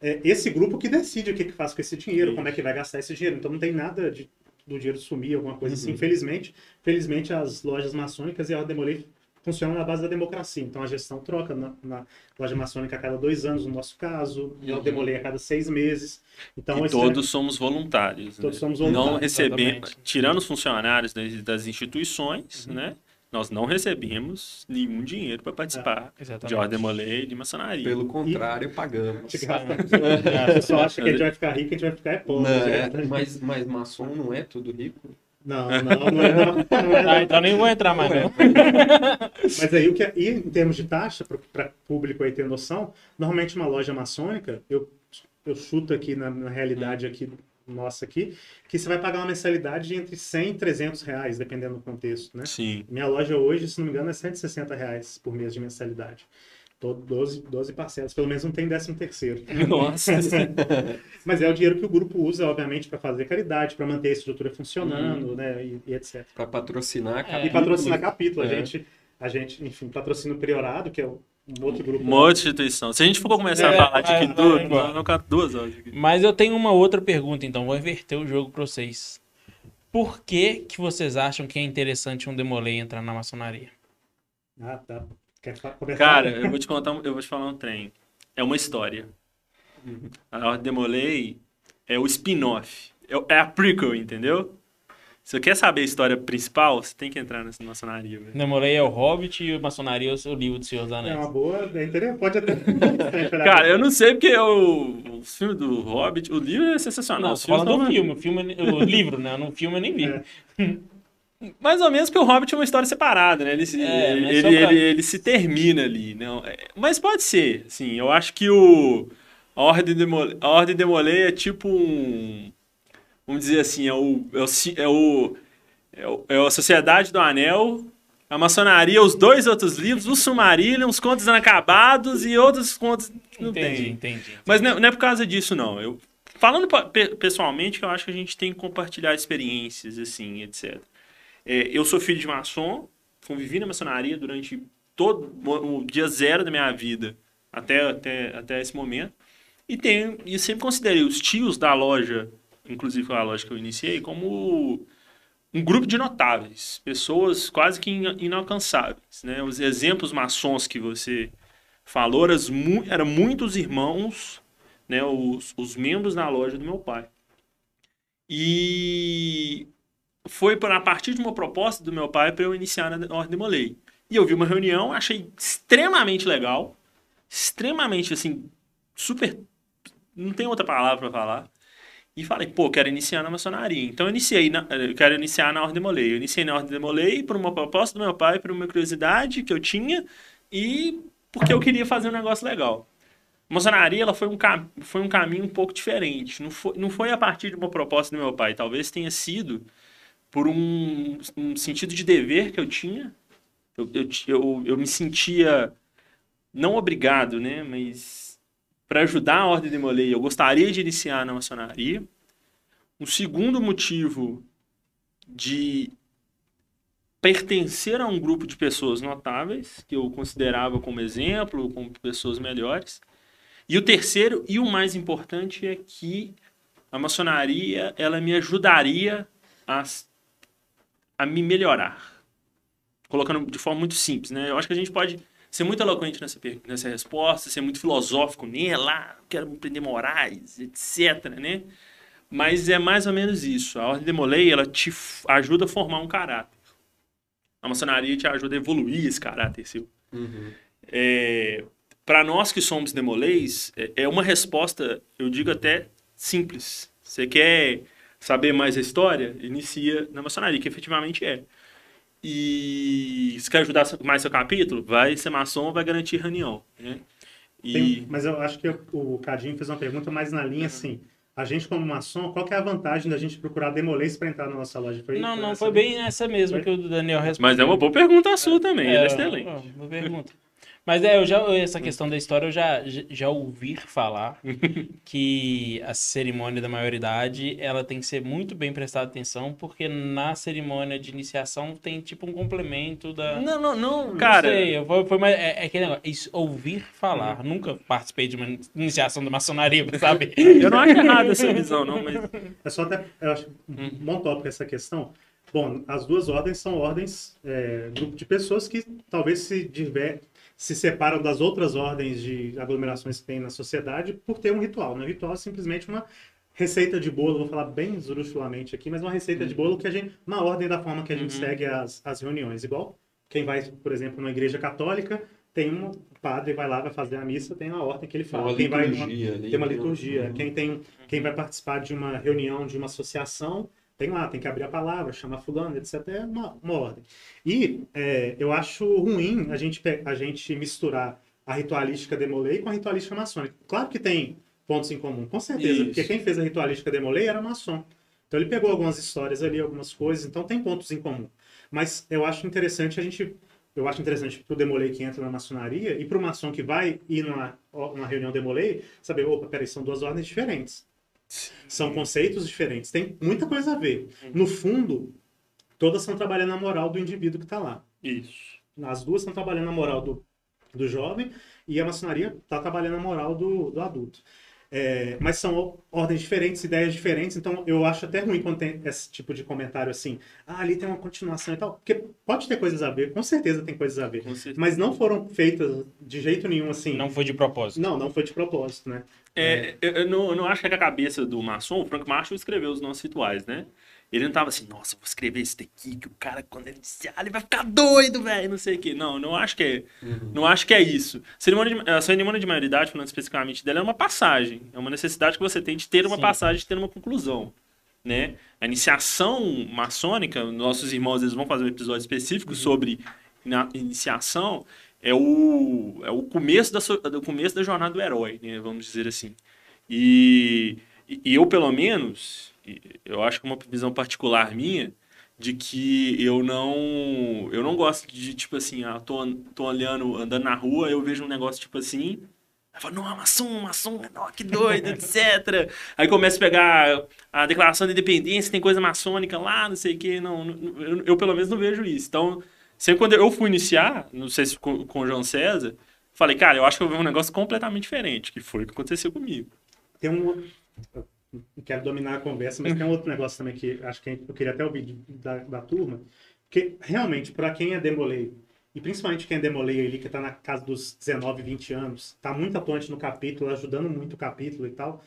É esse grupo que decide o que, que faz com esse dinheiro, como é que vai gastar esse dinheiro. Então, não tem nada de, do dinheiro sumir, alguma coisa assim. Uhum. Infelizmente, felizmente as lojas maçônicas e a Demolei funcionam na base da democracia. Então, a gestão troca na, na loja maçônica a cada dois anos, no nosso caso, e a. Demolei a cada seis meses. Então, e todos somos voluntários. Todos né? somos Não voluntários, recebemos, exatamente. tirando os funcionários das, das instituições, Uhum. né? Nós não recebemos nenhum dinheiro para participar de Exatamente. ordem molei e de maçonaria. Pelo contrário, pagamos. de graça. O pessoal acha que a gente vai ficar rico, a gente vai ficar é pobre. Não, é, mas, mas maçom não é tudo rico? Não, não, não é. Não, não é Ah, então nem vou entrar mais, não. Mas aí, o que é, e em termos de taxa, para público aí ter noção, normalmente uma loja maçônica, eu, eu chuto aqui na, na realidade aqui nossa aqui, que você vai pagar uma mensalidade de entre 100 e 300 reais, dependendo do contexto, né? Sim. Minha loja hoje, se não me engano, é 160 reais por mês de mensalidade. Todo 12, 12 parcelas, pelo menos não tem décimo terceiro. Nossa. Mas é o dinheiro que o grupo usa, obviamente, para fazer caridade, para manter a estrutura funcionando, né, e, e etc. Para patrocinar É. E patrocinar capítulo. A É. gente, a gente, enfim, patrocina o Priorado, que é um outro grupo. Uma outra instituição. Se a gente for começar É, a falar de vai, que vai tudo, embora. nós vamos ficar duas horas aqui. Mas eu tenho uma outra pergunta, então. Vou inverter o jogo pra vocês. Por que, que vocês acham que é interessante um demolei entrar na maçonaria? Ah, tá. Quer começar? Cara, eu vou te contar, eu vou te falar um trem. É uma história. Uhum. A Ordem Demolei é o spin-off. É, é a prequel, entendeu? Se você quer saber a história principal, você tem que entrar nessa maçonaria, velho. Demolei é o Hobbit e o maçonaria é o Livro do Senhor dos É Anéis. uma boa, é interessante, pode até. Cara, eu não sei porque o, o filme do Hobbit, o livro é sensacional. Não, falando do filme. O, filme, o livro, né? No filme eu nem vi. É. Mais ou menos porque o Hobbit é uma história separada, né? Ele se, É, ele, só pra- ele, ele se termina ali. Não, é, mas pode ser, assim, eu acho que o a Ordem Demolei, a Ordem Demolei é tipo um vamos dizer assim, é o é o, é o É, o- é a Sociedade do Anel, a Maçonaria, os dois outros livros, o Silmarillion, os contos inacabados e outros contos que não entendi, tem. entendi. Mas não, não é por causa disso, não. Eu, falando pe- pessoalmente, que eu acho que a gente tem que compartilhar experiências, assim, etc. É, eu sou filho de maçom, convivi na maçonaria durante todo o o dia zero da minha vida, até, até, até esse momento. E, tenho, e sempre considerei os tios da loja, inclusive a loja que eu iniciei, como um grupo de notáveis, pessoas quase que ina- inalcançáveis. Né? Os exemplos maçons que você falou eram, mu eram muitos irmãos, né? os, os membros da loja do meu pai. E foi por- a partir de uma proposta do meu pai para eu iniciar na Ordem de Molay. E eu vi uma reunião, achei extremamente legal, extremamente assim, super. Não tem outra palavra para falar. E falei, pô, quero iniciar na maçonaria. Então eu iniciei, na, eu quero iniciar na Ordem de Molay. Eu iniciei na Ordem de Molay por uma proposta do meu pai, por uma curiosidade que eu tinha e porque eu queria fazer um negócio legal. Maçonaria ela foi, um foi um caminho um pouco diferente. Não foi, não foi a partir de uma proposta do meu pai. Talvez tenha sido por um, um sentido de dever que eu tinha. Eu, eu, eu, eu me sentia não obrigado, né? Mas para ajudar a Ordem de Molay, eu gostaria de iniciar na maçonaria. Um segundo motivo de pertencer a um grupo de pessoas notáveis, que eu considerava como exemplo, como pessoas melhores. E o terceiro e o mais importante é que a maçonaria ela me ajudaria a, a me melhorar. Colocando de forma muito simples, né? Eu acho que a gente pode ser muito eloquente nessa, nessa resposta, ser muito filosófico nela, quero aprender morais, etc, né? Mas é mais ou menos isso. A Ordem de Molay, ela te ajuda a formar um caráter. A maçonaria te ajuda a evoluir esse caráter seu. É, para nós que somos demolês, é é uma resposta, eu digo até simples. Você quer saber mais a história? Inicia na maçonaria, que efetivamente é. E se quer ajudar mais seu capítulo? Vai ser maçom, vai garantir reunião. Né? E Tem- mas eu acho que o Cadinho fez uma pergunta mais na linha assim. A gente, como maçom, qual que é a vantagem da gente procurar demolês para entrar na nossa loja? Foi, Não, não, foi bem essa mesmo Foi? que o Daniel respondeu. mas é uma boa pergunta a sua também, ela é excelente. Boa pergunta. Mas é, eu já, essa questão da história eu já, já, ouvi falar que a cerimônia da maioridade ela tem que ser muito bem prestada atenção, porque na cerimônia de iniciação tem tipo um complemento da. Não, não, não, Não cara. sei, eu- foi, foi mais, é, é aquele negócio, isso, ouvir falar. Nunca participei de uma iniciação da maçonaria, sabe? Eu não acho errado essa visão, não, mas É só até, eu acho, um bom tópico essa questão. Bom, as duas ordens são ordens, é, grupo de pessoas que talvez se, diver, se separam das outras ordens de aglomerações que tem na sociedade por ter um ritual. Né? O ritual é simplesmente uma receita de bolo, vou falar bem esdrúxulamente aqui, mas uma receita de bolo que a gente, uma ordem da forma que a gente Uhum. segue as, as reuniões. Igual quem vai, por exemplo, numa igreja católica, tem um padre vai lá, vai fazer a missa, tem uma ordem que ele fala. uma Quem vai liturgia ali. tem uma né? liturgia. Uhum. Quem, tem, quem vai participar de uma reunião, de uma associação, tem lá, tem que abrir a palavra, chamar fulano, etc. É uma, uma ordem. E é, eu acho ruim a gente, a gente misturar a ritualística demolei com a ritualística maçônica. Claro que tem pontos em comum, com certeza, Isso. porque quem fez a ritualística demolei era maçom. Então ele pegou algumas histórias ali, algumas coisas, então tem pontos em comum. Mas eu acho interessante a gente eu acho interessante para o Demolei que entra na maçonaria e para o maçom que vai ir numa, numa reunião Demolei, saber, opa, peraí, são duas ordens diferentes. São conceitos diferentes. Tem muita coisa a ver. No fundo, todas estão trabalhando a moral do indivíduo que está lá. isso. As duas estão trabalhando a moral do, do jovem e a maçonaria está trabalhando a moral do, do adulto. É, mas são ordens diferentes, ideias diferentes, então eu acho até ruim quando tem esse tipo de comentário assim, ah, ali tem uma continuação e tal, porque pode ter coisas a ver, com certeza tem coisas a ver, mas não foram feitas de jeito nenhum assim. Não foi de propósito. não, não foi de propósito, né? É, eu, eu não, eu não acho que é a cabeça do maçom, o Frank Marshall escreveu os nossos rituais, né? Ele não tava assim, nossa, vou escrever isso daqui, que o cara, quando ele iniciar, ele vai ficar doido, velho, não sei o quê. Não, não acho que é, não acho que é isso. Cerimônia de, a cerimônia de maioridade, falando especificamente dela, é uma passagem. É uma necessidade que você tem de ter uma Sim. passagem, de ter uma conclusão. Né? A iniciação maçônica, nossos irmãos eles vão fazer um episódio específico sobre na iniciação, é o, é o começo, da, do começo da jornada do herói, né? vamos dizer assim. E, e eu, pelo menos, eu acho que uma visão particular minha, de que eu não eu não gosto de tipo assim, ah, tô, tô olhando, andando na rua, eu vejo um negócio tipo assim, aí falo, não, maçom, maçom, não, que doido, etc. Aí começa a pegar a declaração de independência, tem coisa maçônica lá, não sei o que, não- eu, eu pelo menos não vejo isso. Então, sempre quando eu fui iniciar, não sei se com, com o João César, falei, cara, eu acho que eu vi um negócio completamente diferente, que foi o que aconteceu comigo. Tem um. Não quero dominar a conversa, mas tem um outro negócio também que acho que eu queria até ouvir da, da turma. Porque, realmente, para quem é demolei, e principalmente quem é demolei ali, que está na casa dos 19, 20 anos, está muito atuante no capítulo, ajudando muito o capítulo e tal,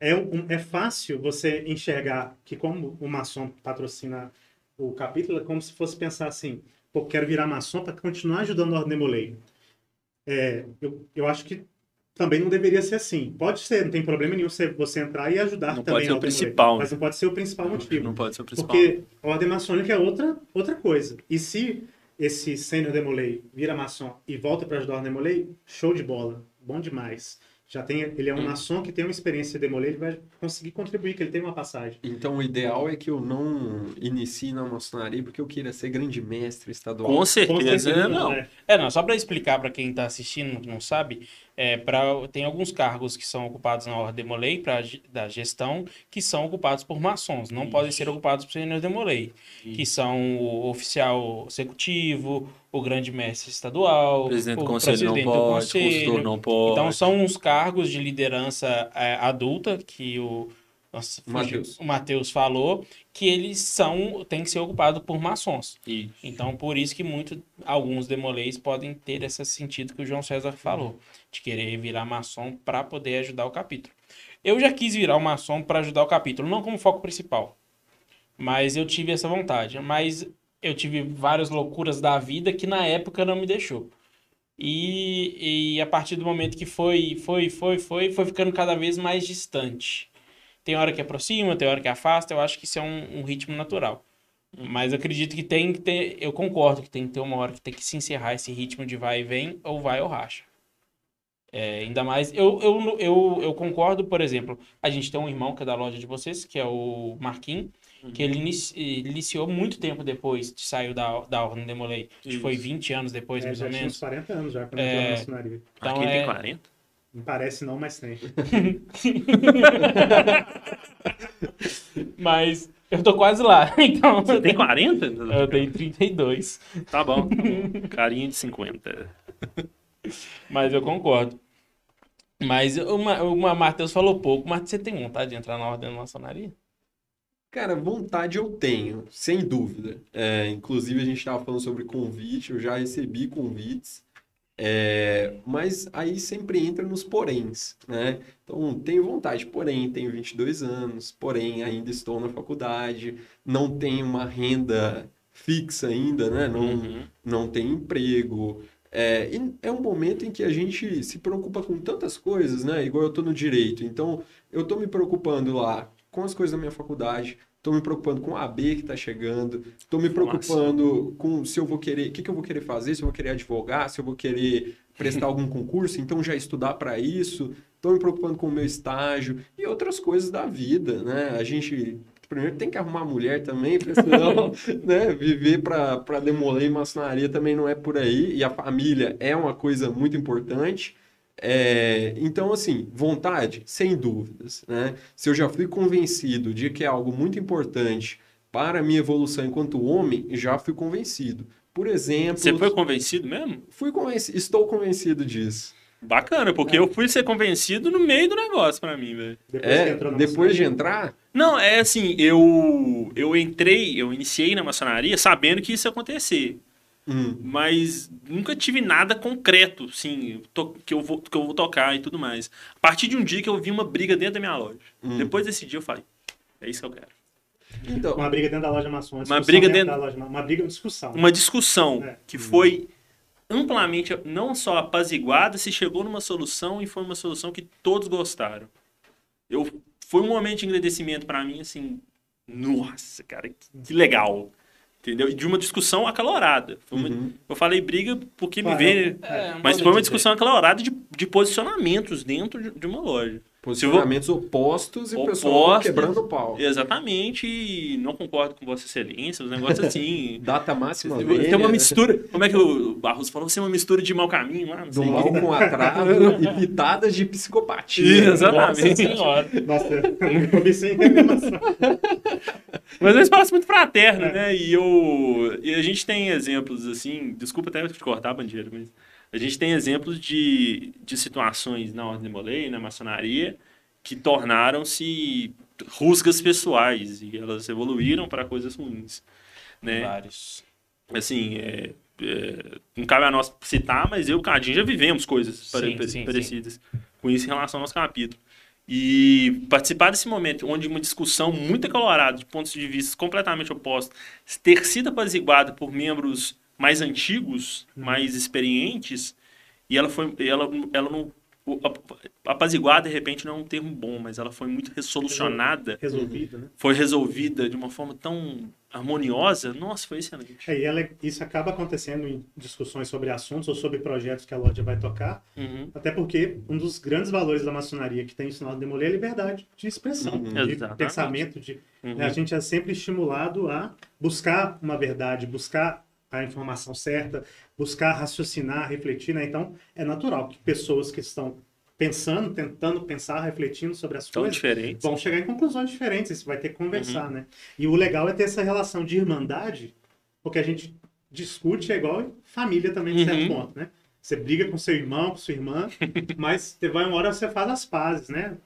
é, um- é fácil você enxergar que, como o maçom patrocina o capítulo, é como se fosse pensar assim: pô, quero virar maçom para continuar ajudando a Ordem Demolei. É, eu, eu acho que também não deveria ser assim. Pode ser, não tem problema nenhum você, entrar e ajudar Não também pode ser o Ordem principal, né? Mas não pode ser o principal motivo. Não pode ser o principal. Porque a ordem maçônica é outra, outra coisa. E se esse sênior demolei vira maçom e volta para ajudar o demolei, show de bola. Bom demais. Já tem, ele é um maçom que tem uma experiência de demolei, ele vai conseguir contribuir, que ele tem uma passagem. Então, o ideal é que eu não inicie na maçonaria porque eu queira ser grande mestre estadual. Com Com certeza, certeza, não. né? É, não, só para explicar para quem está assistindo, não sabe, é, pra, tem alguns cargos que são ocupados na Ordem Demolei, pra, ge- da gestão, que são ocupados por maçons, não podem ser ocupados por senhores Demolei, que são o oficial executivo, o grande mestre estadual, O presidente do o conselho não presidente do pode, conselho. não pode. Então são uns cargos de liderança é, adulta que o nossa, Mateus. o Matheus falou, que eles são têm que ser ocupados por maçons. Isso. Então, por isso que muito, alguns demoleis podem ter esse sentido que o João César falou, de querer virar maçom para poder ajudar o capítulo. Eu já quis virar um maçom para ajudar o capítulo, não como foco principal, mas eu tive essa vontade. Mas eu tive várias loucuras da vida que na época não me deixou. E, e a partir do momento que foi, foi, foi, foi, foi ficando cada vez mais distante. Tem hora que aproxima, tem hora que afasta, eu acho que isso é um, um ritmo natural. Mas eu acredito que tem que ter. Eu concordo que tem que ter uma hora que tem que se encerrar esse ritmo de vai e vem, ou vai ou racha. É, ainda mais. Eu, eu, eu, eu concordo, por exemplo, a gente tem um irmão que é da loja de vocês, que é o Marquinhos, que ele inici- ele iniciou muito tempo depois de sair da, da Ordem Demolei. Acho que foi Isso. 20 anos depois, É, mais ou menos. uns 40 anos já quando É. entrou na maçonaria. Então Aqui tem é- 40? Não parece não, mas tem. Mas eu tô quase lá. Então. Você tem 40? Eu tenho 32. Tá bom, tá bom. Carinha de 50. Mas eu concordo. Mas uma, uma Matheus falou pouco. Mas você tem vontade de entrar na ordem da maçonaria? Cara, vontade eu tenho, sem dúvida. É, inclusive, a gente estava falando sobre convite, eu já recebi convites. É, mas aí sempre entra nos poréns, né? Então, tenho vontade, porém, tenho 22 anos, porém, ainda estou na faculdade, não tenho uma renda fixa ainda, né? Não, Uhum. não tem emprego. É, e é um momento em que a gente se preocupa com tantas coisas, né? Igual eu tô no direito. Então, eu tô me preocupando lá com as coisas da minha faculdade, tô me preocupando com a AB que tá chegando, tô me preocupando com se eu vou querer, o que que eu vou querer fazer, se eu vou querer advogar, se eu vou querer prestar algum concurso, então já estudar para isso, tô me preocupando com o meu estágio e outras coisas da vida, né? A gente primeiro tem que arrumar mulher também, porque senão, né, viver para para demoler maçonaria também não é por aí, e a família é uma coisa muito importante. É, então, assim, vontade, sem dúvidas, né? Se eu já fui convencido de que é algo muito importante para a minha evolução enquanto homem, já fui convencido. Por exemplo, Você foi convencido mesmo? fui convencido, estou convencido disso. Bacana, porque eu fui ser convencido no meio do negócio pra mim, velho. Depois É, depois de entrar, Não, é assim, eu eu entrei, eu iniciei na maçonaria sabendo que isso ia acontecer, hum, mas nunca tive nada concreto, assim, to- que eu vou que eu vou tocar e tudo mais. A partir de um dia que eu vi uma briga dentro da minha loja. Hum. Depois desse dia eu falei, é isso que eu quero. então, Uma briga dentro da loja maçom. Uma discussão briga dentro- da loja, uma briga, uma discussão. Uma discussão É. que foi amplamente não só apaziguada, se chegou numa solução e foi uma solução que todos gostaram. Eu foi um momento de agradecimento pra mim assim, nossa, cara, que, que legal. Entendeu? E de uma discussão acalorada. Foi uma- Uhum. Eu falei briga porque me vê, É, mas modo foi uma discussão acalorada de, de posicionamentos dentro de, de uma loja. Posicionamentos opostos e pessoal Opostos. quebrando o pau. Exatamente, e não concordo com Vossa Excelência, os negócios assim. Data máxima Tem velha, uma né? mistura. Como é que o Barros falou? Você é uma mistura de mau caminho lá, não Do sei. mal com atraso e pitadas de psicopatia. Exatamente. Nossa senhora. Nossa, eu sem reclamação. Mas é um espaço muito fraterno, né? E, eu, e a gente tem exemplos, assim, desculpa até te cortar, Bandeira, mas a gente tem exemplos de, de situações na Ordem de Molay, na maçonaria, que tornaram-se rusgas pessoais e elas evoluíram para coisas ruins, né? Vários. Assim, é, é, não cabe a nós citar, mas eu e o Cadinho já vivemos coisas Sim, pare- sim, parecidas com isso em relação ao nosso capítulo. E participar desse momento onde uma discussão muito acalorada, de pontos de vista completamente opostos, ter sido apaziguada por membros mais antigos, mais experientes, e ela foi. Ela, ela não. o- a- Apaziguada, de repente, não é um termo bom, mas ela foi muito resolucionada, Resolvido, né? foi resolvida de uma forma tão harmoniosa. Nossa, foi excelente. É, e ela- isso acaba acontecendo em discussões sobre assuntos ou sobre projetos que a loja vai tocar, Uhum. até porque um dos grandes valores da maçonaria que tem ensinado a demolir é a liberdade de expressão, Uhum. de Exatamente. pensamento, de Uhum. né, A gente é sempre estimulado a buscar uma verdade, buscar a informação certa, buscar raciocinar, refletir, né? Então, é natural que pessoas que estão pensando, tentando pensar, refletindo sobre as Tão coisas, diferente. vão chegar em conclusões diferentes, isso vai ter que Uhum. conversar, né? E o legal é ter essa relação de irmandade, porque a gente discute é igual família também, de certo Uhum. ponto, né? Você briga com seu irmão, com sua irmã, mas vai uma hora você faz as pazes, né?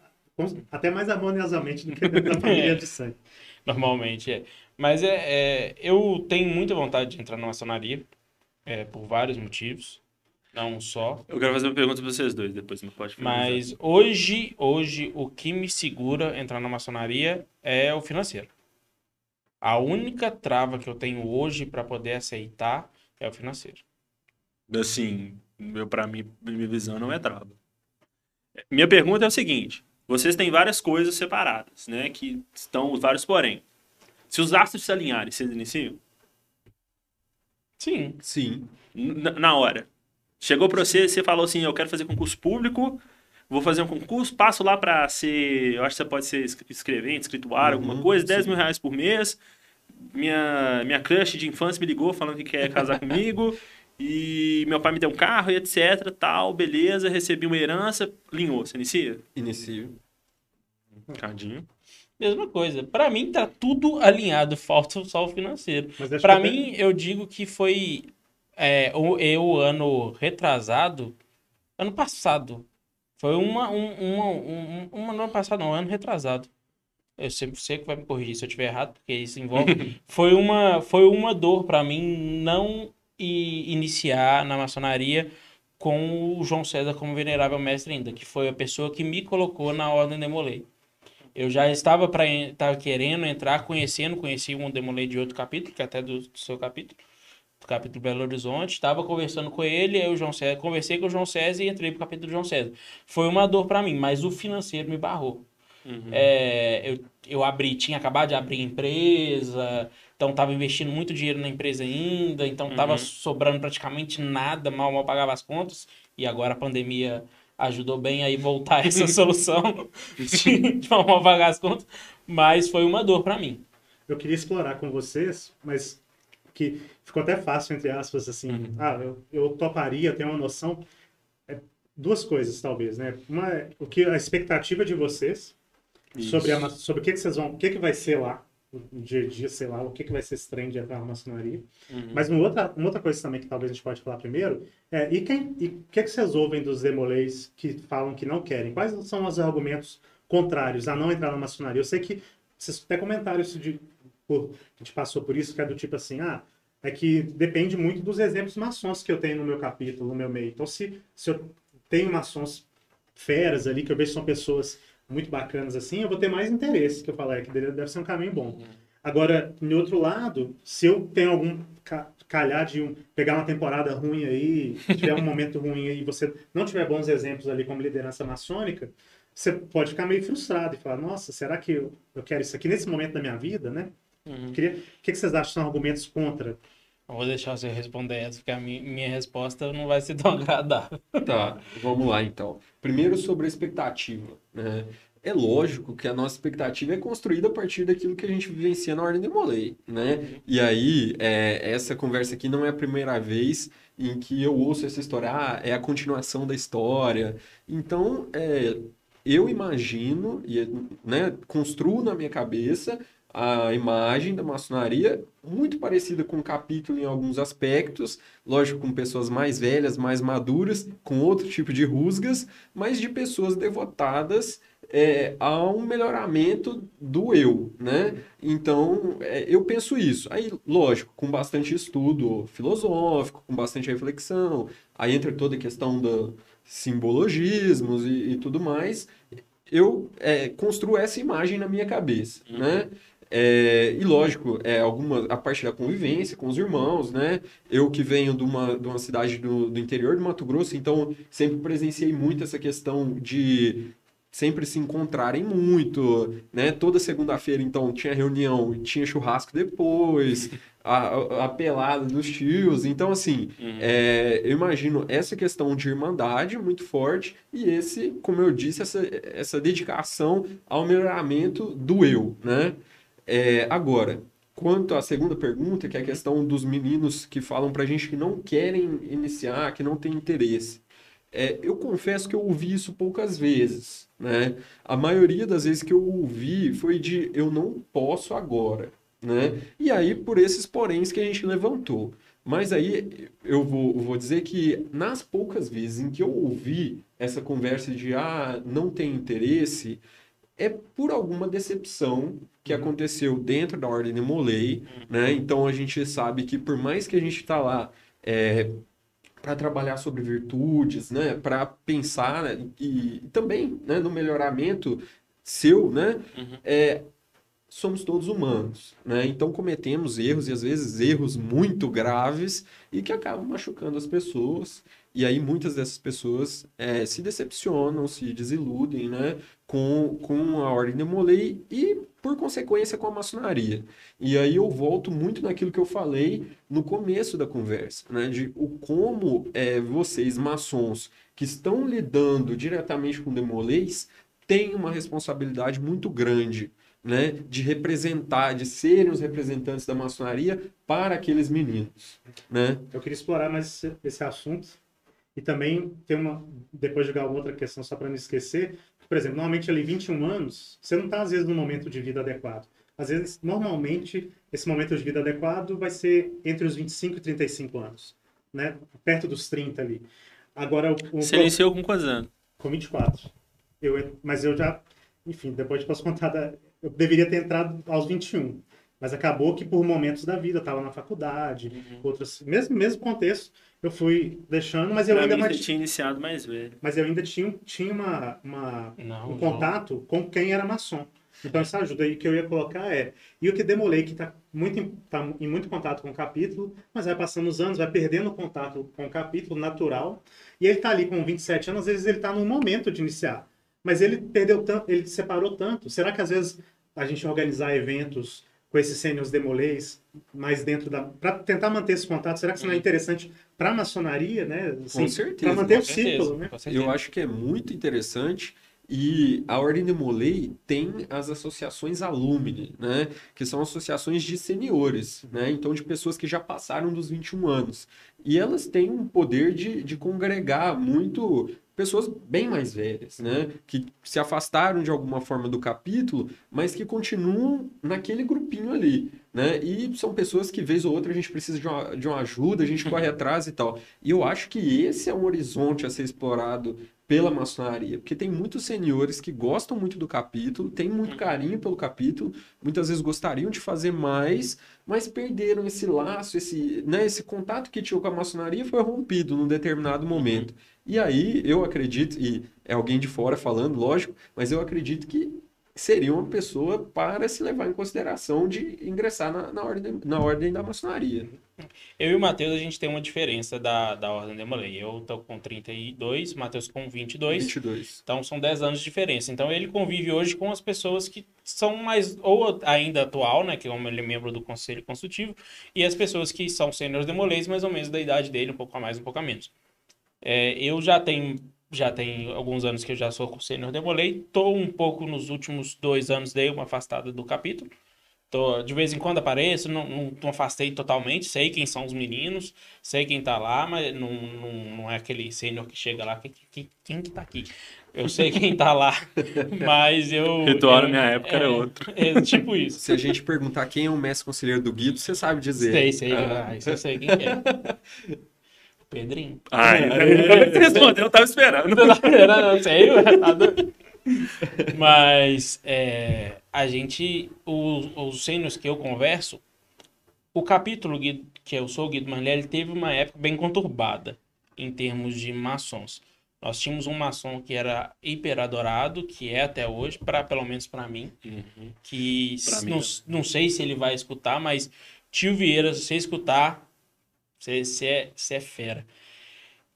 Até mais harmoniosamente do que da família de sangue. Normalmente é. Mas é, é, eu tenho muita vontade de entrar na maçonaria, é, por vários motivos, não só. Eu quero fazer uma pergunta pra vocês dois depois, mas pode. Mas hoje, hoje, o que me segura entrar na maçonaria é o financeiro. A única trava que eu tenho hoje para poder aceitar é o financeiro. Assim, meu, pra mim, minha visão não é trava. Minha pergunta é o seguinte: vocês têm várias coisas separadas, né? Que estão vários porém. Se os astros se alinharem, vocês iniciam? Sim. Sim. Na, na hora. Chegou pra você, você falou assim: eu quero fazer concurso público, vou fazer um concurso, passo lá pra ser. Eu acho que você pode ser es- escrevente, escrituário, alguma Uhum, coisa, 10 sim. mil reais por mês. Minha, minha crush de infância me ligou falando que quer casar comigo. E meu pai me deu um carro e etc, tal, beleza, recebi uma herança, linhou, você inicia? Inicio. Cadinho. Mesma coisa. Para mim tá tudo alinhado, falta só o financeiro. Para mim, eu digo que foi é, o, eu, ano retrasado, ano passado. Foi uma, um, uma, um, uma, não ano passado, não, ano retrasado. Eu sempre sei que vai me corrigir se eu estiver errado, porque isso envolve. foi, uma, foi uma dor para mim não iniciar na maçonaria com o João César como venerável mestre ainda, que foi a pessoa que me colocou na ordem Demolei. Eu já estava para estava querendo entrar, conhecendo, conheci um Demolei de outro capítulo, que é até do, do seu capítulo, do capítulo Belo Horizonte, estava conversando com ele, aí o João César, conversei com o João César e entrei pro capítulo do João César. Foi uma dor para mim, mas o financeiro me barrou. Uhum. É, eu, eu abri, tinha acabado de abrir empresa, então estava investindo muito dinheiro na empresa ainda, então estava Uhum. sobrando praticamente nada, mal, mal pagava as contas, e agora a pandemia ajudou bem aí voltar essa solução de, pagar as contas, mas foi uma dor para mim. eu queria explorar com vocês, mas que ficou até fácil, entre aspas, assim. Uhum. Ah, eu, eu toparia, tenho uma noção. É, duas coisas, talvez, né? Uma é o que a expectativa de vocês sobre, a, sobre o que, que vocês vão. O que, que vai ser lá, no dia a dia, sei lá, o que, que vai ser esse trem de entrar na maçonaria. Uhum. Mas uma outra, uma outra coisa também que talvez a gente pode falar primeiro é e quem e o que, que vocês ouvem dos demolês que falam que não querem? Quais são os argumentos contrários a não entrar na maçonaria? Eu sei que vocês até comentaram isso de por, a gente passou por isso, que é do tipo assim, ah, é que depende muito dos exemplos maçons que eu tenho no meu capítulo, no meu meio. Então, se, se eu tenho maçons feras ali, que eu vejo que são pessoas muito bacanas assim, eu vou ter mais interesse, que eu falo, é que deve ser um caminho bom. Agora, em outro lado, se eu tenho algum ca- calhar de um, pegar uma temporada ruim aí, tiver um momento ruim aí, e você não tiver bons exemplos ali como liderança maçônica, você pode ficar meio frustrado e falar, nossa, será que eu, eu quero isso aqui nesse momento da minha vida, né? Uhum. Queria, o que, que vocês acham são argumentos contra Vou deixar você responder essa, porque a mi- minha resposta não vai ser tão agradável. Tá, vamos lá então. Primeiro sobre a expectativa, né? É lógico que a nossa expectativa é construída a partir daquilo que a gente vivencia na Ordem de Molay, né? E aí, é, essa conversa aqui não é a primeira vez em que eu ouço essa história, ah, é a continuação da história. Então, é, eu imagino e né, construo na minha cabeça a imagem da maçonaria muito parecida com o capítulo em alguns aspectos, lógico, com pessoas mais velhas, mais maduras, com outro tipo de rusgas, mas de pessoas devotadas é, a um melhoramento do eu, né? Então, é, eu penso isso. Aí, lógico, com bastante estudo filosófico, com bastante reflexão, aí entra toda a questão do simbologismos e, e tudo mais, eu é, construo essa imagem na minha cabeça, né? É, e lógico, é, alguma, a parte da convivência com os irmãos, né? Eu que venho de uma, de uma cidade do, do interior do Mato Grosso, então sempre presenciei muito essa questão de sempre se encontrarem muito, né? Toda segunda-feira, então, tinha reunião, tinha churrasco depois, a, a, pelada dos tios. Então, assim, é, eu imagino essa questão de irmandade muito forte e esse, como eu disse, essa, essa dedicação ao melhoramento do eu, né? É, agora, quanto à segunda pergunta, que é a questão dos meninos que falam pra gente que não querem iniciar, que não têm interesse. É, eu confesso que eu ouvi isso poucas vezes, né? A maioria das vezes que eu ouvi foi de eu não posso agora, né? E aí, por esses poréns que a gente levantou. Mas aí eu vou, vou dizer que nas poucas vezes em que eu ouvi essa conversa de ah, não tem interesse, é por alguma decepção que aconteceu dentro da Ordem de Molay, né? Então a gente sabe que por mais que a gente está lá é, para trabalhar sobre virtudes, né? Para pensar né? e, e também né? no melhoramento seu, né? É, somos todos humanos, né? Então cometemos erros e às vezes erros muito graves e que acabam machucando as pessoas. E aí muitas dessas pessoas é, se decepcionam, se desiludem, né? Com, com a ordem de Molay e por consequência com a maçonaria. E aí eu volto muito naquilo que eu falei no começo da conversa, né? De o como é, vocês maçons que estão lidando diretamente com demolês têm uma responsabilidade muito grande né, de representar, de serem os representantes da maçonaria para aqueles meninos, né? Eu queria explorar mais esse, esse assunto e também ter uma, depois jogar outra questão só para não esquecer. Por exemplo, normalmente ali 21 anos, você não está às vezes no momento de vida adequado. Às vezes, normalmente, esse momento de vida adequado vai ser entre os 25 e 35 anos, né? Perto dos 30 ali. Agora, o, Você iniciou com quantos anos? com 24. Eu, mas eu já, enfim, depois posso contar, da, eu deveria ter entrado aos 21. Mas acabou que por momentos da vida, eu estava na faculdade, outros, mesmo mesmo contexto, eu fui deixando, mas eu Pra ainda mim, você manti- tinha iniciado mais velho. mas eu ainda tinha, tinha uma, uma- Não, um não. contato com quem era maçom. Então, essa ajuda aí que eu ia colocar é. E o que demolei, que está muito, em- tá em muito contato com o capítulo, mas vai passando os anos, vai perdendo o contato com o capítulo natural. E ele está ali com 27 anos, às vezes ele está no momento de iniciar. Mas ele perdeu tanto, ele se separou tanto. Será que às vezes a gente organizar eventos com esses sênios demolês mais dentro da. para tentar manter esse contato, será que isso não é interessante para a maçonaria, né? Com certeza, Para manter Com o certeza, ciclo, né? Eu acho que é muito interessante e a Ordem de Molay tem as associações alumni, né? Que são associações de seniores, né? Então, de pessoas que já passaram dos 21 anos. E elas têm um poder de, de congregar muito pessoas bem mais velhas, né? Que se afastaram de alguma forma do capítulo, mas que continuam naquele grupinho ali, né? E são pessoas que, vez ou outra, a gente precisa de uma, de uma ajuda, a gente corre atrás e tal. E eu acho que esse é um horizonte a ser explorado pela maçonaria, porque tem muitos senhores que gostam muito do capítulo, têm muito carinho pelo capítulo, muitas vezes gostariam de fazer mais, mas perderam esse laço, esse, né, esse contato que tinham com a maçonaria foi rompido num determinado momento. E aí eu acredito, e é alguém de fora falando, lógico, mas eu acredito que seria uma pessoa para se levar em consideração de ingressar na, na, ordem, na ordem da maçonaria. Eu e o Matheus, a gente tem uma diferença da, da ordem de Demolei. Eu tô com 32, o Matheus com 22. 22. Então são 10 anos de diferença. Então ele convive hoje com as pessoas que são mais, ou ainda atual, né, que é ele é membro do conselho consultivo, e as pessoas que são sêniores demolês, mais ou menos da idade dele, um pouco a mais, um pouco a menos. É, eu já tenho já tem alguns anos que eu já sou sênior demolei, tô um pouco nos últimos dois anos dei uma afastada do capítulo, Tô, de vez em quando apareço, não, não, não, afastei totalmente, sei quem são os meninos, sei quem tá lá, mas não, não, não é aquele sênior que chega lá, que, que, quem que tá aqui? Eu sei quem tá lá, mas eu... Ritual na minha época é, era outro. É tipo isso. Se a gente perguntar quem é o mestre conselheiro do Guido, você sabe dizer. Sei, sei, Ah. ah, isso eu sei quem que é. Pedrinho. Ai, você respondeu, eu tava esperando. Não, sei, doido. Mas é, a gente, os, os que eu converso, o capítulo que eu sou o Guido Marlelli teve uma época bem conturbada em termos de maçons. Nós tínhamos um maçom que era hiper adorado, que é até hoje, para pelo menos para mim, que Pra mim, não, né? não sei se ele vai escutar, mas tio Vieira, se você escutar, você, é, é fera.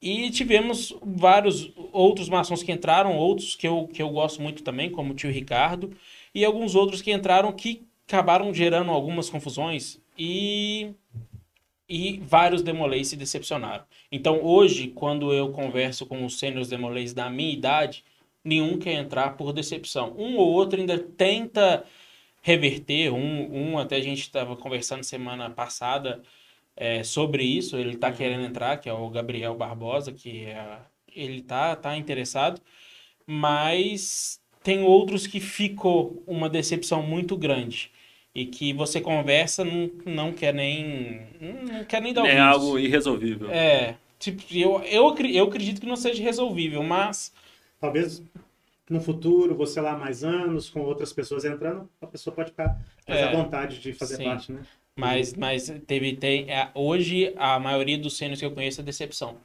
E tivemos vários outros maçons que entraram, outros que eu, que eu gosto muito também, como o tio Ricardo, e alguns outros que entraram que acabaram gerando algumas confusões e, e vários demolês se decepcionaram. Então hoje, quando eu converso com os sêniores demolês da minha idade, nenhum quer entrar por decepção. Um ou outro ainda tenta reverter, um, um até a gente estava conversando semana passada, é, sobre isso, ele tá querendo entrar, que é o Gabriel Barbosa, que é, ele tá, tá interessado, mas tem outros que ficou uma decepção muito grande e que você conversa não, não quer nem não quer nem dar É algo irresolvível. É, tipo, eu, eu, eu acredito que não seja resolvível, mas Talvez no futuro, você lá mais anos, com outras pessoas entrando, a pessoa pode ficar mais É, à vontade de fazer sim. parte, né? Mas, mas teve tem, é, hoje a maioria dos sênios que eu conheço é decepção.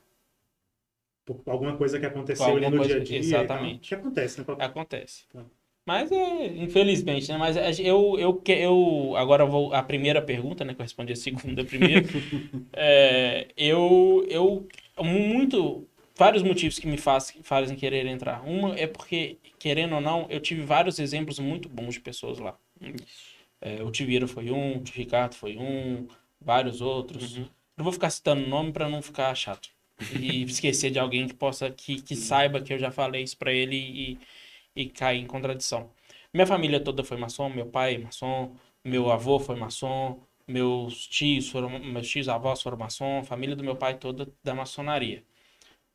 Por alguma coisa que aconteceu ali no coisa- dia a dia. exatamente. que acontece, né? Acontece. Tá. Mas é, infelizmente, né? Mas eu, eu, eu agora vou a primeira pergunta, né? Que eu respondi a segunda primeiro. É, eu, eu muito vários motivos que me faz, fazem querer entrar. Uma é porque querendo ou não, eu tive vários exemplos muito bons de pessoas lá. É, o Tivira foi um, o Ricardo foi um, vários outros. Não vou ficar citando nome para não ficar chato e esquecer de alguém que possa que, que saiba que eu já falei isso para ele e, e cair em contradição. Minha família toda foi maçom, meu pai é maçom, meu avô foi maçom, meus tios foram, meus tios avós foram maçom, a família do meu pai toda da maçonaria.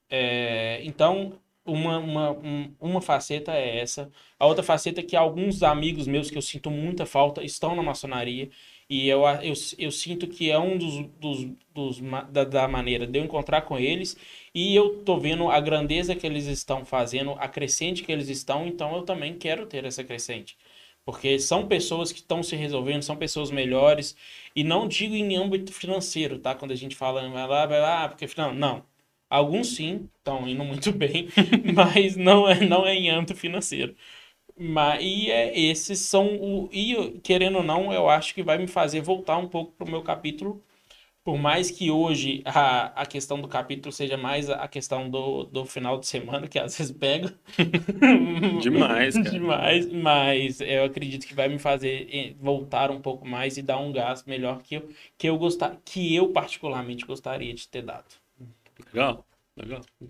É, então, uma, uma, um- uma faceta é essa. A outra faceta é que alguns amigos meus que eu sinto muita falta estão na maçonaria e eu, eu, eu sinto que é um dos, dos, dos da, da maneira de eu encontrar com eles e eu tô vendo a grandeza que eles estão fazendo, a crescente que eles estão, então eu também quero ter essa crescente. Porque são pessoas que estão se resolvendo, são pessoas melhores, e não digo em âmbito financeiro, tá? Quando a gente fala, vai lá, vai lá, porque não, não. Alguns sim, estão indo muito bem, mas não é, não é em âmbito financeiro. Mas, e é, esses são o. E querendo ou não, eu acho que vai me fazer voltar um pouco pro meu capítulo. Por mais que hoje a, a questão do capítulo seja mais a questão do, do final de semana, que às vezes pega. Demais, cara. Demais, mas eu acredito que vai me fazer eh, voltar um pouco mais e dar um gás melhor que eu, que eu, gostar, que eu particularmente gostaria de ter dado. Legal, legal. O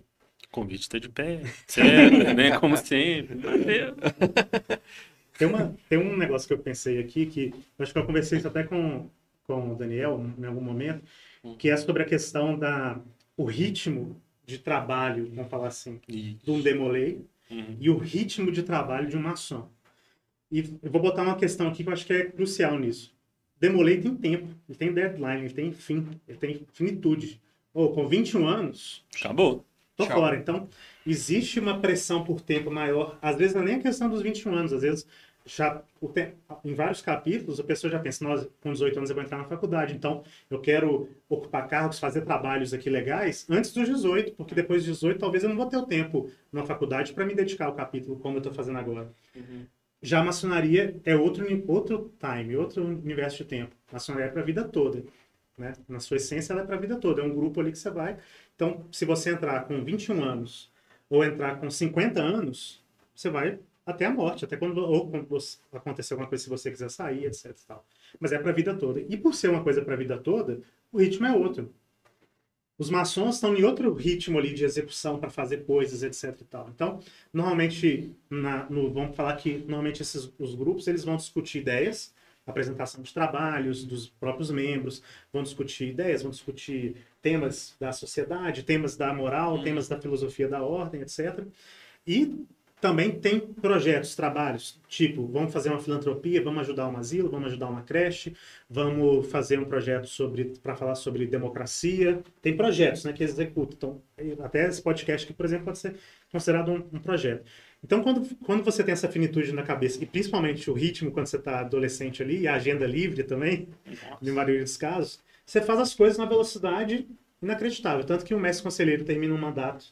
convite está de pé, certo, né? Como sempre. Valeu. Tem, uma, tem um negócio que eu pensei aqui, que eu acho que eu conversei isso até com, com o Daniel em algum momento, que é sobre a questão da o ritmo de trabalho, vamos falar assim, de um demolei Uhum. e o ritmo de trabalho de um maçom. E eu vou botar uma questão aqui que eu acho que é crucial nisso. Demolei tem tempo, ele tem deadline, ele tem fim, ele tem finitude. Ou com 21 anos, Acabou. tô Tchau. fora. Então, existe uma pressão por tempo maior. Às vezes não é nem a questão dos 21 anos, às vezes já em vários capítulos a pessoa já pensa, nós com 18 anos eu vou entrar na faculdade, então eu quero ocupar cargos, fazer trabalhos aqui legais antes dos 18, porque depois dos 18 talvez eu não vou ter o tempo na faculdade para me dedicar ao capítulo como eu estou fazendo agora. Já a maçonaria é outro, outro time, outro universo de tempo. A maçonaria é para a vida toda. Né? Na sua essência, ela é para a vida toda. É um grupo ali que você vai. Então, se você entrar com 21 anos ou entrar com 50 anos, você vai até a morte, até quando ou quando acontecer alguma coisa, se você quiser sair, etc. tal. Mas é para a vida toda. E por ser uma coisa para a vida toda, o ritmo é outro. Os maçons estão em outro ritmo ali de execução para fazer coisas, etc tal. Então, normalmente, na- no- vamos falar que normalmente esses os grupos eles vão discutir ideias, apresentação de trabalhos dos próprios membros, vão discutir ideias, vão discutir temas da sociedade, temas da moral, temas da filosofia da ordem, etc. E também tem projetos, trabalhos, tipo, vamos fazer uma filantropia, vamos ajudar um asilo, vamos ajudar uma creche, vamos fazer um projeto sobre para falar sobre democracia. Tem projetos, né, que executam. Então, até esse podcast aqui, por exemplo, pode ser considerado um, um projeto. Então, quando, quando você tem essa finitude na cabeça, e principalmente o ritmo quando você está adolescente ali, e a agenda livre também, na maioria dos casos, você faz as coisas na velocidade inacreditável. Tanto que o mestre conselheiro termina um mandato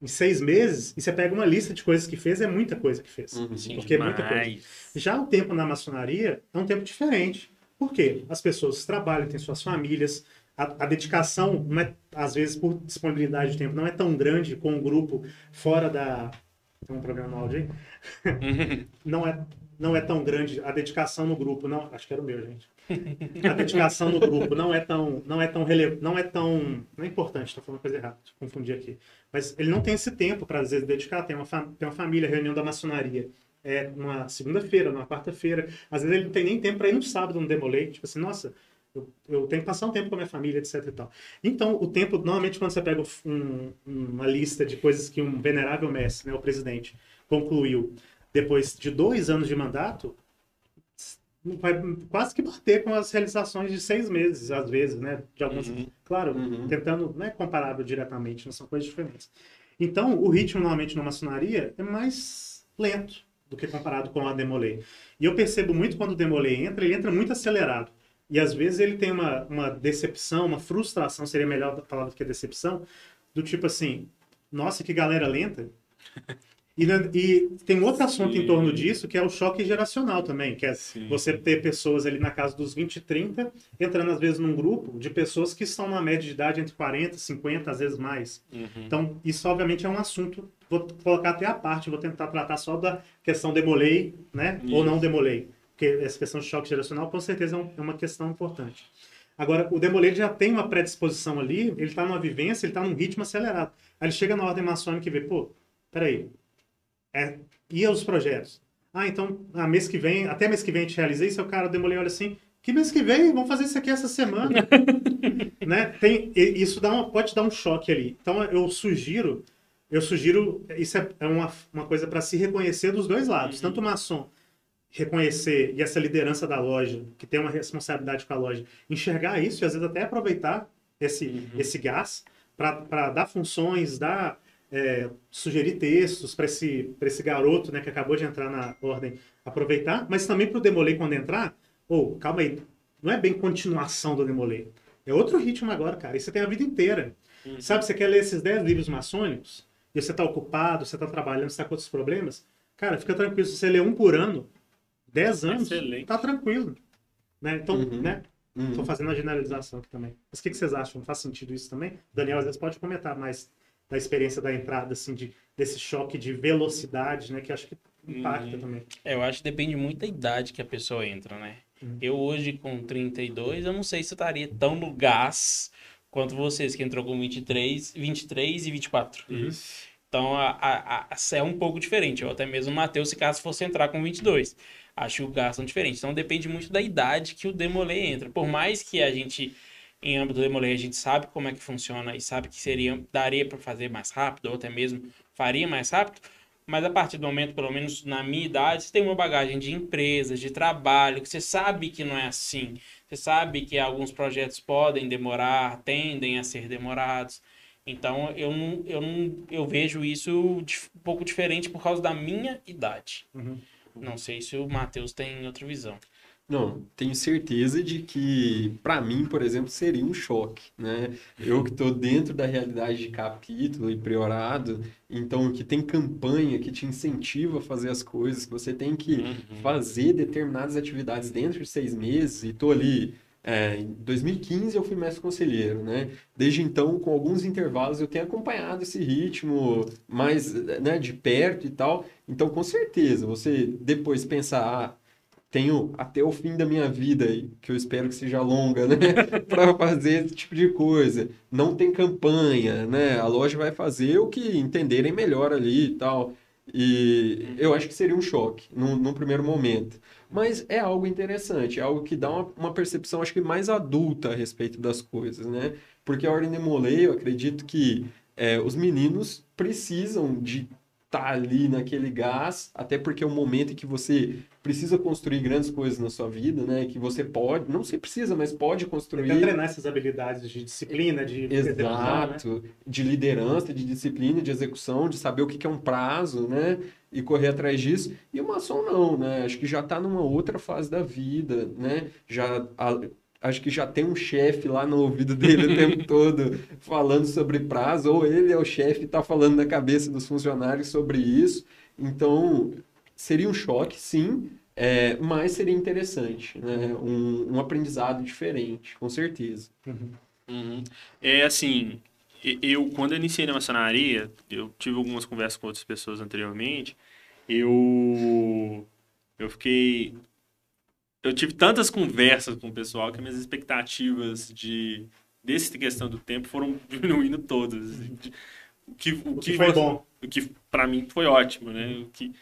em seis meses, e você pega uma lista de coisas que fez, é muita coisa que fez. Uhum. Sim, Porque é muita coisa. Demais. Já o tempo na maçonaria é um tempo diferente. Por quê? As pessoas trabalham, têm suas famílias, a, a dedicação, não é, às vezes, por disponibilidade de tempo, não é tão grande com o grupo fora da. Tem um problema no áudio aí? não, é, não é tão grande a dedicação no grupo, não. Acho que era o meu, gente. A dedicação no grupo não é tão, não é tão rele, não é tão, não é importante, estou falando coisa errada, confundi aqui. Mas ele não tem esse tempo para às vezes dedicar, tem uma, tem uma família, reunião da maçonaria, é numa segunda-feira, numa quarta-feira, às vezes ele não tem nem tempo para ir no sábado no demolei, tipo assim, nossa, eu, eu tenho que passar um tempo com a minha família, etc e tal. Então, o tempo, normalmente quando você pega um- uma lista de coisas que um venerável mestre, né, o presidente, concluiu depois de dois anos de mandato, vai quase que bater com as realizações de seis meses, às vezes, né? De alguns, Uhum. claro, Uhum. tentando, não é comparável diretamente, não são coisas diferentes. Então, o ritmo normalmente na maçonaria é mais lento do que comparado com a Demolay. E eu percebo muito quando o Demolay entra, ele entra muito acelerado. E às vezes ele tem uma, uma decepção, uma frustração, seria melhor falar do que decepção, do tipo assim, nossa, que galera lenta. E, né, e tem outro assunto em Sim. torno disso, que é o choque geracional também, que é Sim. você ter pessoas ali na casa dos 20 e 30, entrando às vezes num grupo de pessoas que estão na média de idade entre 40 e 50, às vezes mais. Uhum. Então, isso obviamente é um assunto, vou colocar até a parte, vou tentar tratar só da questão demolei, né? Ou Isso. não demolei. Porque essa questão de choque geracional, com certeza, é é uma questão importante. Agora, o demolei já tem uma predisposição ali, ele está numa vivência, ele está num ritmo acelerado. Aí ele chega na ordem maçônica e vê, pô, peraí, é, e os projetos? Ah, então, a mês que vem, até mês que vem a gente realiza isso, o cara demolei olha assim, que mês que vem? Vamos fazer isso aqui essa semana. né? Tem, isso dá uma, pode dar um choque ali. Então, eu sugiro, eu sugiro, isso é, é uma, uma coisa para se reconhecer dos dois lados. Tanto o maçom reconhecer e essa liderança da loja, que tem uma responsabilidade com a loja, enxergar isso e às vezes até aproveitar esse, esse gás para dar funções, dar é, sugerir textos para esse, pra esse garoto né, que acabou de entrar na ordem aproveitar, mas também para o Demolei quando entrar, ou calma aí, não é bem continuação do Demolei. É outro ritmo agora, cara. E você tem a vida inteira. Sabe, você quer ler esses 10 livros maçônicos, e você está ocupado, você está trabalhando, você está com outros problemas, cara, fica tranquilo. Se você ler um por ano, 10 anos, Excelente. tá tranquilo. Né? Então, Uhum. né? Uhum. Estou fazendo a generalização aqui também. Mas o que, que vocês acham? Faz sentido isso também? Daniel, às vezes pode comentar mais da experiência da entrada, assim, de, desse choque de velocidade, né? Que acho que impacta Uhum. também. É, eu acho que depende muito da idade que a pessoa entra, né? Uhum. Eu hoje com 32, eu não sei se eu estaria tão no gás quanto vocês que entrou com 23, 23 e 24. Isso. Então a, a, a, é um pouco diferente. Ou até mesmo o Matheus, se caso fosse entrar com 22. Acho que o gasto são diferentes. Então depende muito da idade que o Demolay entra. Por mais que a gente, em âmbito do Demolay, a gente sabe como é que funciona e sabe que seria, daria para fazer mais rápido, ou até mesmo faria mais rápido. Mas a partir do momento, pelo menos na minha idade, você tem uma bagagem de empresas, de trabalho, que você sabe que não é assim. Você sabe que alguns projetos podem demorar, tendem a ser demorados. Então eu não, eu não eu vejo isso um pouco diferente por causa da minha idade. Uhum. Não sei se o Matheus tem outra visão. Não, tenho certeza de que, para mim, por exemplo, seria um choque, né? Eu que estou dentro da realidade de capítulo e priorado, então que tem campanha que te incentiva a fazer as coisas, que você tem que Uhum. fazer determinadas atividades dentro de seis meses, e estou ali. É, em 2015 eu fui mestre conselheiro, né? Desde então, com alguns intervalos, eu tenho acompanhado esse ritmo mais né, de perto e tal. Então, com certeza, você depois pensar, ah, tenho até o fim da minha vida, que eu espero que seja longa, né? para fazer esse tipo de coisa. Não tem campanha, né? A loja vai fazer o que entenderem melhor ali e tal. E eu acho que seria um choque num, num primeiro momento. Mas é algo interessante, é algo que dá uma, uma percepção, acho que mais adulta a respeito das coisas, né? Porque a Ordem de Molay, eu acredito que é, os meninos precisam de estar ali naquele gás, até porque é um momento em que você precisa construir grandes coisas na sua vida, né? Que você pode, não se precisa, mas pode construir. Até treinar essas habilidades de disciplina, de né? Exato, de liderança, de disciplina, de execução, de saber o que é um prazo, né? E correr atrás disso. E o maçom não, né? Acho que já está numa outra fase da vida, né? Já, acho que já tem um chefe lá no ouvido dele o tempo todo falando sobre prazo, ou ele é o chefe e está falando na cabeça dos funcionários sobre isso. Então, seria um choque, sim, é, mas seria interessante, né? Um, um aprendizado diferente, com certeza. Uhum. É assim, eu quando eu iniciei na maçonaria, eu tive algumas conversas com outras pessoas anteriormente, eu eu fiquei eu tive tantas conversas com o pessoal que minhas expectativas de desse questão do tempo foram diminuindo todas. assim, O que, o O que que foi você- bom. o que para mim foi ótimo, né? O que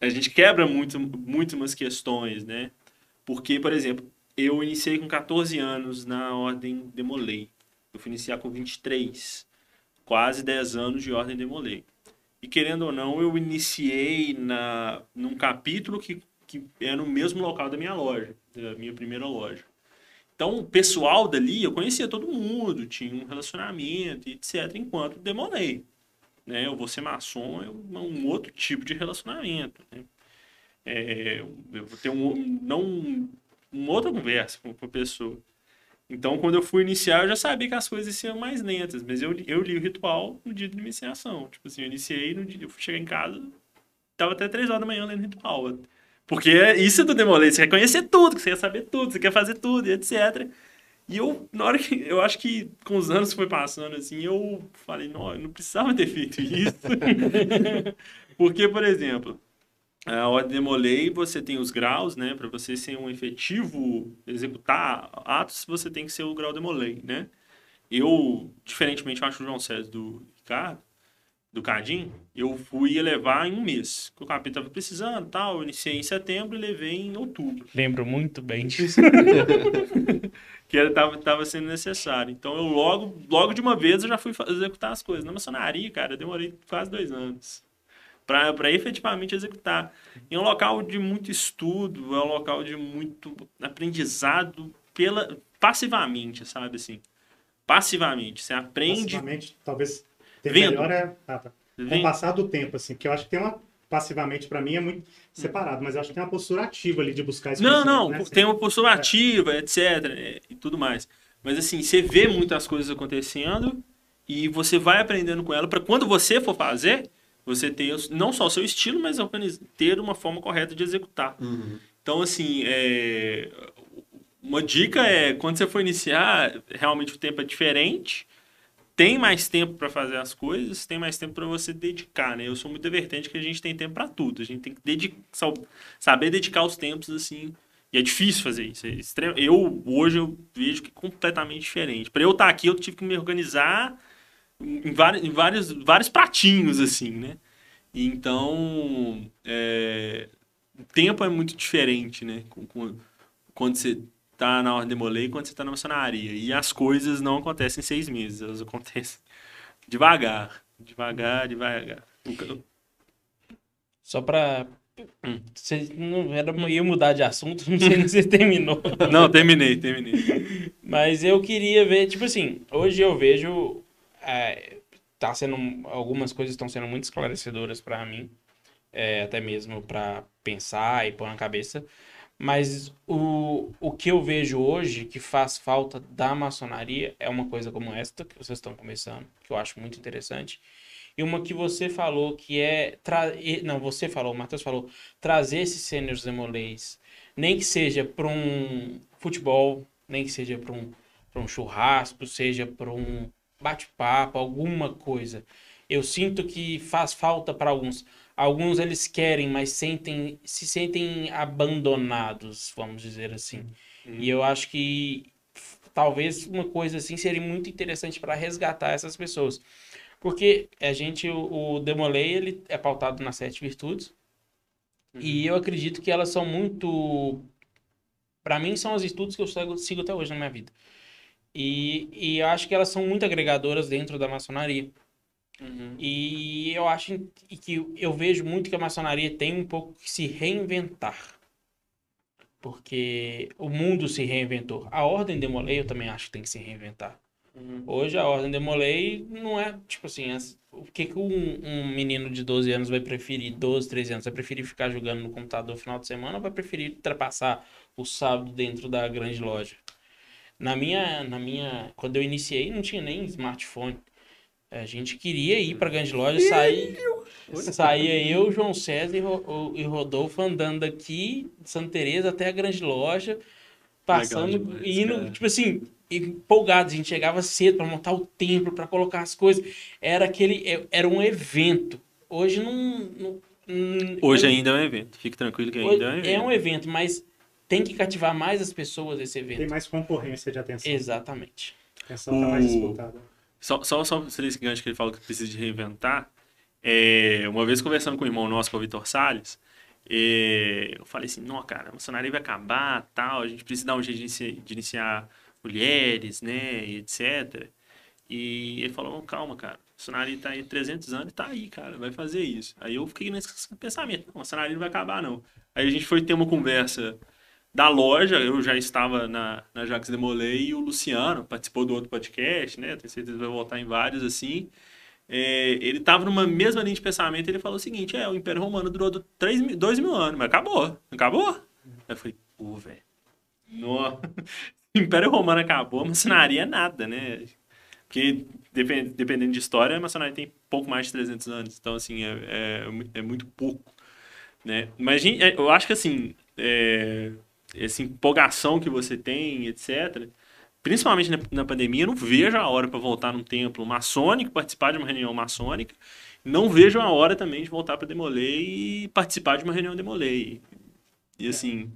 a gente quebra muito muito umas questões, né? Porque, por exemplo, eu iniciei com 14 anos na ordem Demolei. Eu fui iniciar com 23. Quase 10 anos de ordem Demolei. E querendo ou não, eu iniciei na num capítulo que, que é no mesmo local da minha loja, da minha primeira loja. Então, o pessoal dali, eu conhecia todo mundo, tinha um relacionamento, etc, enquanto demolei né? Eu vou ser maçom é um, um outro tipo de relacionamento, né? É, eu vou ter um, não um, uma outra conversa com, a pessoa. Então, quando eu fui iniciar, eu já sabia que as coisas iam mais lentas, mas eu, eu li o ritual no dia de iniciação. Tipo assim, eu iniciei no dia, eu fui chegar em casa, tava até três horas da manhã lendo ritual. Porque isso é do demolei, você quer conhecer tudo, você quer saber tudo, você quer fazer tudo, e etc. E eu, na hora que. Eu acho que com os anos que foi passando, assim, eu falei, não, eu não precisava ter feito isso. Porque, por exemplo, a ordem de Molay, você tem os graus, né? Para você ser um efetivo executar atos, você tem que ser o grau de Molay, né? Eu, diferentemente, eu acho o João César do Ricardo, do Cadim, eu fui elevar em um mês. Que o capítulo estava precisando tal. Eu iniciei em setembro e levei em outubro Lembro muito bem disso. que era tava, tava sendo necessário. Então eu logo, logo de uma vez eu já fui executar as coisas. Na maçonaria, cara, eu demorei quase dois anos para para efetivamente executar. E é um local de muito estudo, é um local de muito aprendizado pela passivamente, sabe assim. Passivamente, você aprende Passivamente, talvez ter Vendo. melhor é ah, tá. com o passar do tempo, assim, porque eu acho que tem uma passivamente para mim é muito separado, mas eu acho que tem uma postura ativa ali de buscar esse Não, não, né? tem uma postura ativa, etc, é, e tudo mais. Mas assim, você vê muitas coisas acontecendo e você vai aprendendo com ela para quando você for fazer, você ter não só o seu estilo, mas ter uma forma correta de executar. Uhum. Então, assim, é, uma dica é quando você for iniciar, realmente o tempo é diferente. Tem mais tempo para fazer as coisas, tem mais tempo para você dedicar, né? Eu sou muito advertente que a gente tem tempo para tudo. A gente tem que dedicar, saber dedicar os tempos assim. E é difícil fazer isso. É extremo. Eu hoje eu vejo que é completamente diferente. Para eu estar aqui, eu tive que me organizar em vários, em vários, vários pratinhos assim, né? Então, é, o tempo é muito diferente, né? Quando você tá na ordem de molei quando você tá na maçonaria. E as coisas não acontecem em seis meses, elas acontecem devagar. Devagar, devagar. Só pra. Hum. Você não era, ia mudar de assunto, não sei se você terminou. Não, terminei, terminei. Mas eu queria ver, tipo assim, hoje eu vejo. é, tá sendo. Algumas coisas estão sendo muito esclarecedoras pra mim. é, até mesmo pra pensar e pôr na cabeça. Mas o, o que eu vejo hoje que faz falta da maçonaria é uma coisa como esta que vocês estão começando, que eu acho muito interessante. E uma que você falou que é. Tra... Não, você falou, o Matheus falou, trazer esses sêniores demolês, nem que seja para um futebol, nem que seja para um, um churrasco, seja para um bate-papo, alguma coisa. Eu sinto que faz falta para alguns. Alguns eles querem, mas sentem, se sentem abandonados, vamos dizer assim. E eu acho que talvez uma coisa assim seria muito interessante para resgatar essas pessoas. Porque a gente, o, o Demolay, ele é pautado nas sete virtudes. E eu acredito que elas são muito. Para mim, são as virtudes que eu sigo, sigo até hoje na minha vida. E, e eu acho que elas são muito agregadoras dentro da maçonaria. Uhum. E eu acho que eu vejo muito que a maçonaria tem um pouco que se reinventar. Porque o mundo se reinventou. A Ordem Demolei eu também acho que tem que se reinventar. Uhum. Hoje a Ordem Demolei não é, tipo assim, as- o que, que um, um menino de 12 anos vai preferir? 12, 13 anos, vai preferir ficar jogando no computador no final de semana ou vai preferir ultrapassar o sábado dentro da grande loja? Na minha, na minha, quando eu iniciei, não tinha nem smartphone. A gente queria ir pra grande loja, sair, saía eu, João César e, e Rodolfo andando daqui de Santa Teresa até a grande loja, passando, demais, indo, cara. tipo assim, empolgados. A gente chegava cedo pra montar o templo, pra colocar as coisas. Era aquele, é- era um evento. Hoje não, não- não- Hoje eu- ainda é um evento. Fique tranquilo que ainda é um evento. é um evento, mas tem que cativar mais as pessoas esse Tem evento. mais concorrência de atenção. Exatamente. A atenção tá mais disputada. Só, só, só sobre esse gancho que ele falou que precisa de reinventar. é, uma vez conversando com o irmão nosso, com o Vitor Salles, é, eu falei assim, não, cara, a maçonaria vai acabar, tal, a gente precisa dar um jeito de iniciar, de iniciar mulheres, né, e etc. E ele falou, calma, cara, a maçonaria tá aí 300 anos e tá aí, cara, vai fazer isso. Aí eu fiquei nesse pensamento, não, a maçonaria não vai acabar, não. Aí a gente foi ter uma conversa da loja, eu já estava na, na Jacques Demolay e o Luciano participou do outro podcast, né? Tenho certeza que vai voltar em vários assim. É, ele estava numa mesma linha de pensamento ele falou o seguinte: é, o Império Romano durou 3 mil, 2 mil anos, mas acabou, acabou. Aí eu falei, pô, velho. nó, O Império Romano acabou, a maçonaria é nada, né? Porque depen- dependendo de história, a maçonaria tem pouco mais de 300 anos, então assim, é, é, é muito pouco. Né? Mas é, eu acho que assim, é, essa empolgação que você tem, etc. Principalmente na, na pandemia, eu não vejo a hora para voltar num templo maçônico, participar de uma reunião maçônica. Não vejo a hora também de voltar para Demolei e participar de uma reunião Demolei. E assim,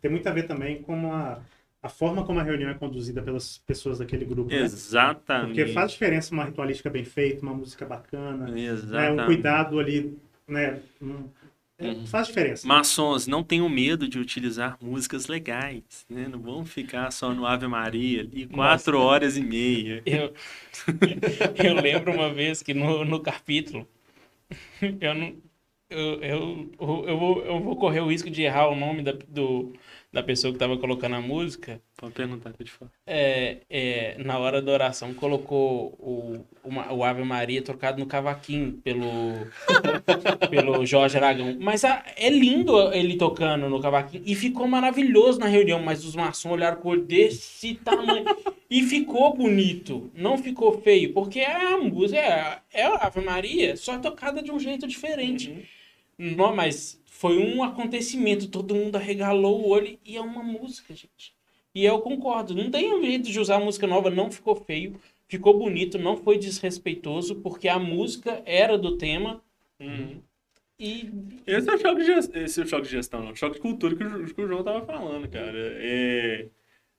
Tem muito a ver também com a, a forma como a reunião é conduzida pelas pessoas daquele grupo. né? exatamente. Porque faz diferença uma ritualística bem feita, uma música bacana, né? Exatamente. um cuidado ali, né? Um- é, Uhum. Faz diferença. Maçons, não tenham medo de utilizar músicas legais, né? Não vão ficar só no Ave Maria ali quatro horas e meia. Eu, eu lembro uma vez que no, no capítulo, eu não. Eu, eu, eu, vou, eu vou correr o risco de errar o nome da, do, da pessoa que estava colocando a música. Pode perguntar que eu te falo. É, é, na hora da oração, colocou o, uma- o Ave Maria trocado no cavaquinho pelo, pelo Jorge Aragão. Mas a- é lindo ele tocando no cavaquinho e ficou maravilhoso na reunião. Mas os maçons olharam com o olho desse tamanho e ficou bonito, não ficou feio, porque é a música, é, é a Ave Maria, só tocada de um jeito diferente. Não, mas foi um acontecimento, todo mundo arregalou o olho e é uma música, gente. E eu concordo, não tem jeito de usar música nova, não ficou feio, ficou bonito, não foi desrespeitoso, porque a música era do tema e Esse é o choque de gestão, esse é o choque de gestão, não. O choque de cultura que o, que o João tava falando, cara. É,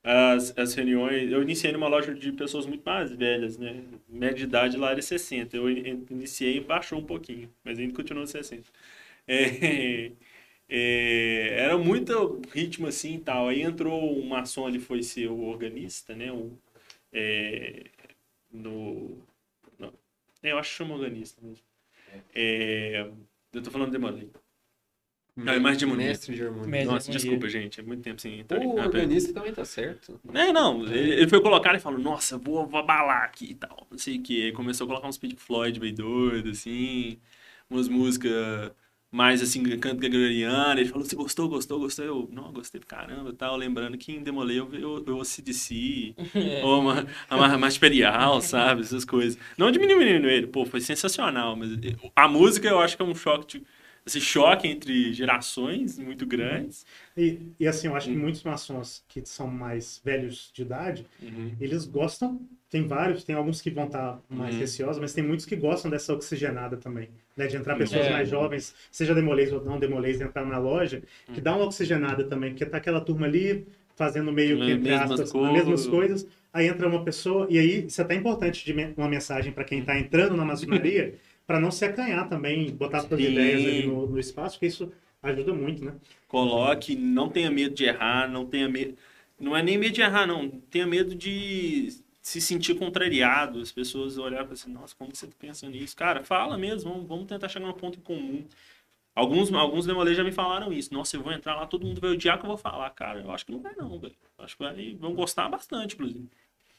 as, as reuniões. Eu iniciei numa loja de pessoas muito mais velhas, né? Média de idade lá era 60. Eu in- iniciei e baixou um pouquinho, mas ainda continua 60. É, é, era muito ritmo assim e tal. Aí entrou um maçom ali, foi ser o organista, né? O, é, no, não, eu acho que chama organista mesmo. É, eu tô falando de Demolay. Não, é mais de harmonia. Mestre de harmonia. Mestre. Nossa, harmonia. desculpa, gente. É muito tempo sem entrar O na organista também tá certo. É, não. Ele, ele foi colocar e falou, nossa, vou, vou abalar aqui e tal. Não sei o que. Aí começou a colocar uns Pink Floyd bem doido, assim. Umas músicas mais assim, canto gregoriano. Ele falou: Você gostou, gostou, gostou? Eu, não, gostei do caramba tal. Lembrando que em Demolei eu, eu, eu CDC, ou uma, uma material, sabe? Essas coisas. Não diminuindo ele, pô, foi sensacional. Mas a música eu acho que é um choque. De, esse choque entre gerações muito grandes. E, e assim, eu acho que muitos maçons que são mais velhos de idade, Uhum. eles gostam, tem vários, tem alguns que vão estar mais Uhum. receosos, mas tem muitos que gostam dessa oxigenada também, né? De entrar pessoas É. mais jovens, seja demolês ou não demolês, entrar na loja, que dá uma oxigenada também, porque tá aquela turma ali fazendo meio que, As entre mesmas aspas, as coisas. mesmas coisas, aí entra uma pessoa, e aí isso é até importante de me- uma mensagem para quem está entrando na maçonaria, para não se acanhar também, botar suas Sim. ideias ali no, no espaço, porque isso ajuda muito, né? Coloque, não tenha medo de errar, não tenha medo. Não é nem medo de errar, não. Tenha medo de se sentir contrariado. As pessoas olharem e falar assim, nossa, como você pensa nisso? Cara, fala mesmo, vamos, vamos tentar chegar num ponto em comum. Alguns, alguns demolês já me falaram isso. Nossa, eu vou entrar lá, todo mundo vai odiar que eu vou falar. Cara, eu acho que não vai não, velho. Acho que vai, vão gostar bastante, inclusive.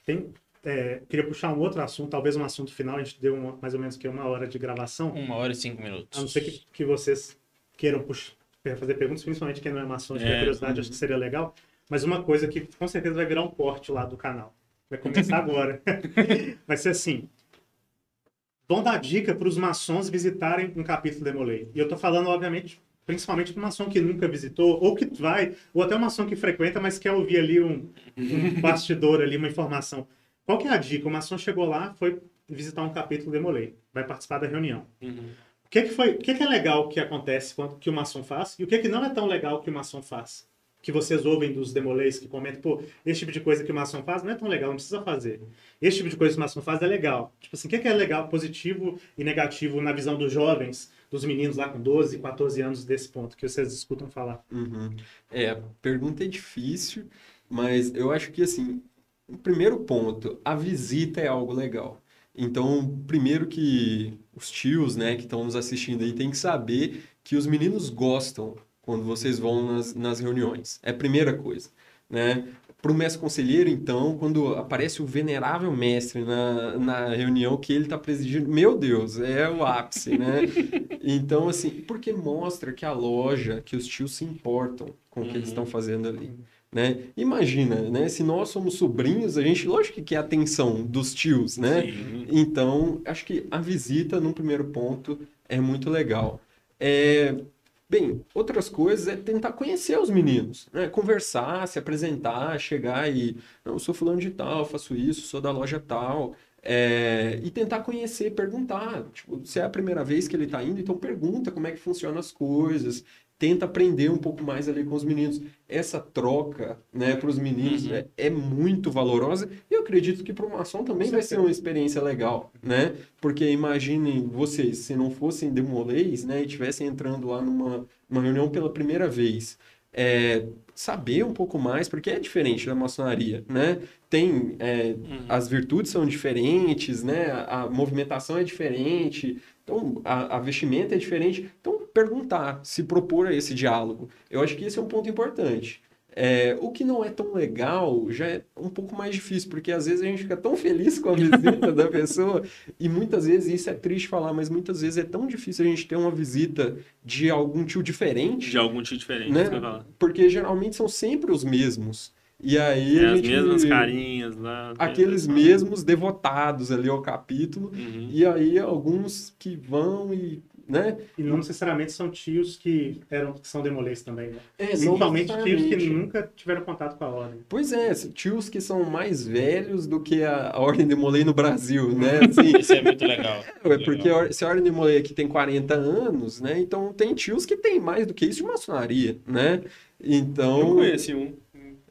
Tem, é, queria puxar um outro assunto, talvez um assunto final, a gente deu uma- mais ou menos que uma hora de gravação, Uma hora e cinco minutos. a não ser que, que vocês queiram puxar, fazer perguntas, principalmente quem não é maçom, tiver É, curiosidade, acho que seria legal, mas uma coisa que com certeza vai virar um corte lá do canal, vai começar agora, vai ser assim, vão dar dica para os maçons visitarem um capítulo de Demolei, e eu tô falando, obviamente, principalmente para o maçom que nunca visitou, ou que vai, ou até um maçom que frequenta, mas quer ouvir ali um, um bastidor ali, uma informação. Qual que é a dica? O maçom chegou lá, foi visitar um capítulo de Demolei, vai participar da reunião. O que, que foi, o que, que é legal que acontece quando que o maçom faz e o que, que não é tão legal que o maçom faz? Que vocês ouvem dos demolês que comentam, pô, esse tipo de coisa que o maçom faz não é tão legal, não precisa fazer. Esse tipo de coisa que o maçom faz é legal. Tipo assim, o que, que é legal, positivo e negativo na visão dos jovens, dos meninos lá com 12, 14 anos desse ponto que vocês escutam falar? Uhum. É, a pergunta é difícil, mas eu acho que assim, primeiro ponto, a visita é algo legal. Então, primeiro que os tios, né, que estão nos assistindo aí, tem que saber que os meninos gostam quando vocês vão nas, nas reuniões. É a primeira coisa, né? Para o mestre conselheiro, então, quando aparece o venerável mestre na, na reunião que ele está presidindo, meu Deus, é o ápice, né? Então, assim, porque mostra que a loja, que os tios se importam com o que eles Uhum. estão fazendo ali. Né? Imagina, né? Se nós somos sobrinhos, a gente, lógico que quer a atenção dos tios, né? Sim. Então, acho que a visita, num primeiro ponto, é muito legal. É, Bem, outras coisas é tentar conhecer os meninos, né? Conversar, se apresentar, chegar e... Não, eu sou fulano de tal, faço isso, sou da loja tal. É, E tentar conhecer, perguntar. Tipo, se é a primeira vez que ele está indo, então pergunta como é que funcionam as coisas. Tenta aprender um pouco mais ali com os meninos. Essa troca, né, para os meninos Uhum. é, é muito valorosa. E eu acredito que para o maçom também vai ser uma experiência legal, né? Porque imaginem vocês, se não fossem demolês, né, e estivessem entrando lá numa, numa reunião pela primeira vez, é, saber um pouco mais, porque é diferente da maçonaria, né? Tem, é, as virtudes são diferentes, né? A, a movimentação é diferente, então a, a vestimenta é diferente. Então, perguntar, se propor a esse diálogo. Eu acho que esse é um ponto importante. É, o que não é tão legal já é um pouco mais difícil, porque às vezes a gente fica tão feliz com a visita da pessoa, e muitas vezes, isso é triste falar, mas muitas vezes é tão difícil a gente ter uma visita de algum tio diferente, De algum tipo diferente, Né? porque geralmente são sempre os mesmos. E aí É, as mesmas carinhas lá. Aqueles mesmos devotados ali ao capítulo, Uhum. e aí alguns que vão e, né? E não necessariamente são tios que eram que são demolês também, né? É, Principalmente tios que nunca tiveram contato com a ordem. Pois é, tios que são mais velhos do que a, a Ordem de Molay no Brasil, né? Assim, Isso é muito legal. é porque a or- se a Ordem de Molay aqui tem 40 anos, né? Então tem tios que tem mais do que isso de maçonaria, né? Eu Então, conheci um.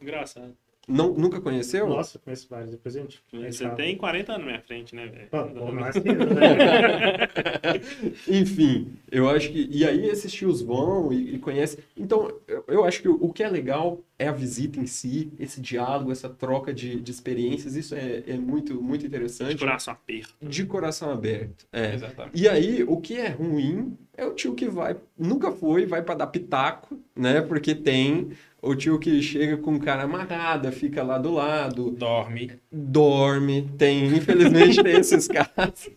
Engraçado. Não, nunca conheceu? Nossa, eu conheço vários. Depois a gente. Você tem 40 anos na minha frente, né, velho? Né? Enfim, eu acho que. E aí esses tios vão e, e conhecem. Então, eu, eu acho que o, o que é legal é a visita em si, esse diálogo, essa troca de, de experiências. Isso é, é muito, muito De interessante. coração aperto. De coração aberto. É. Exatamente. E aí, o que é ruim é o tio que vai, nunca foi, vai pra dar pitaco, né? Porque tem o tio que chega com cara amarrada, fica lá do lado, Dorme. dorme. Tem, infelizmente, tem esses casos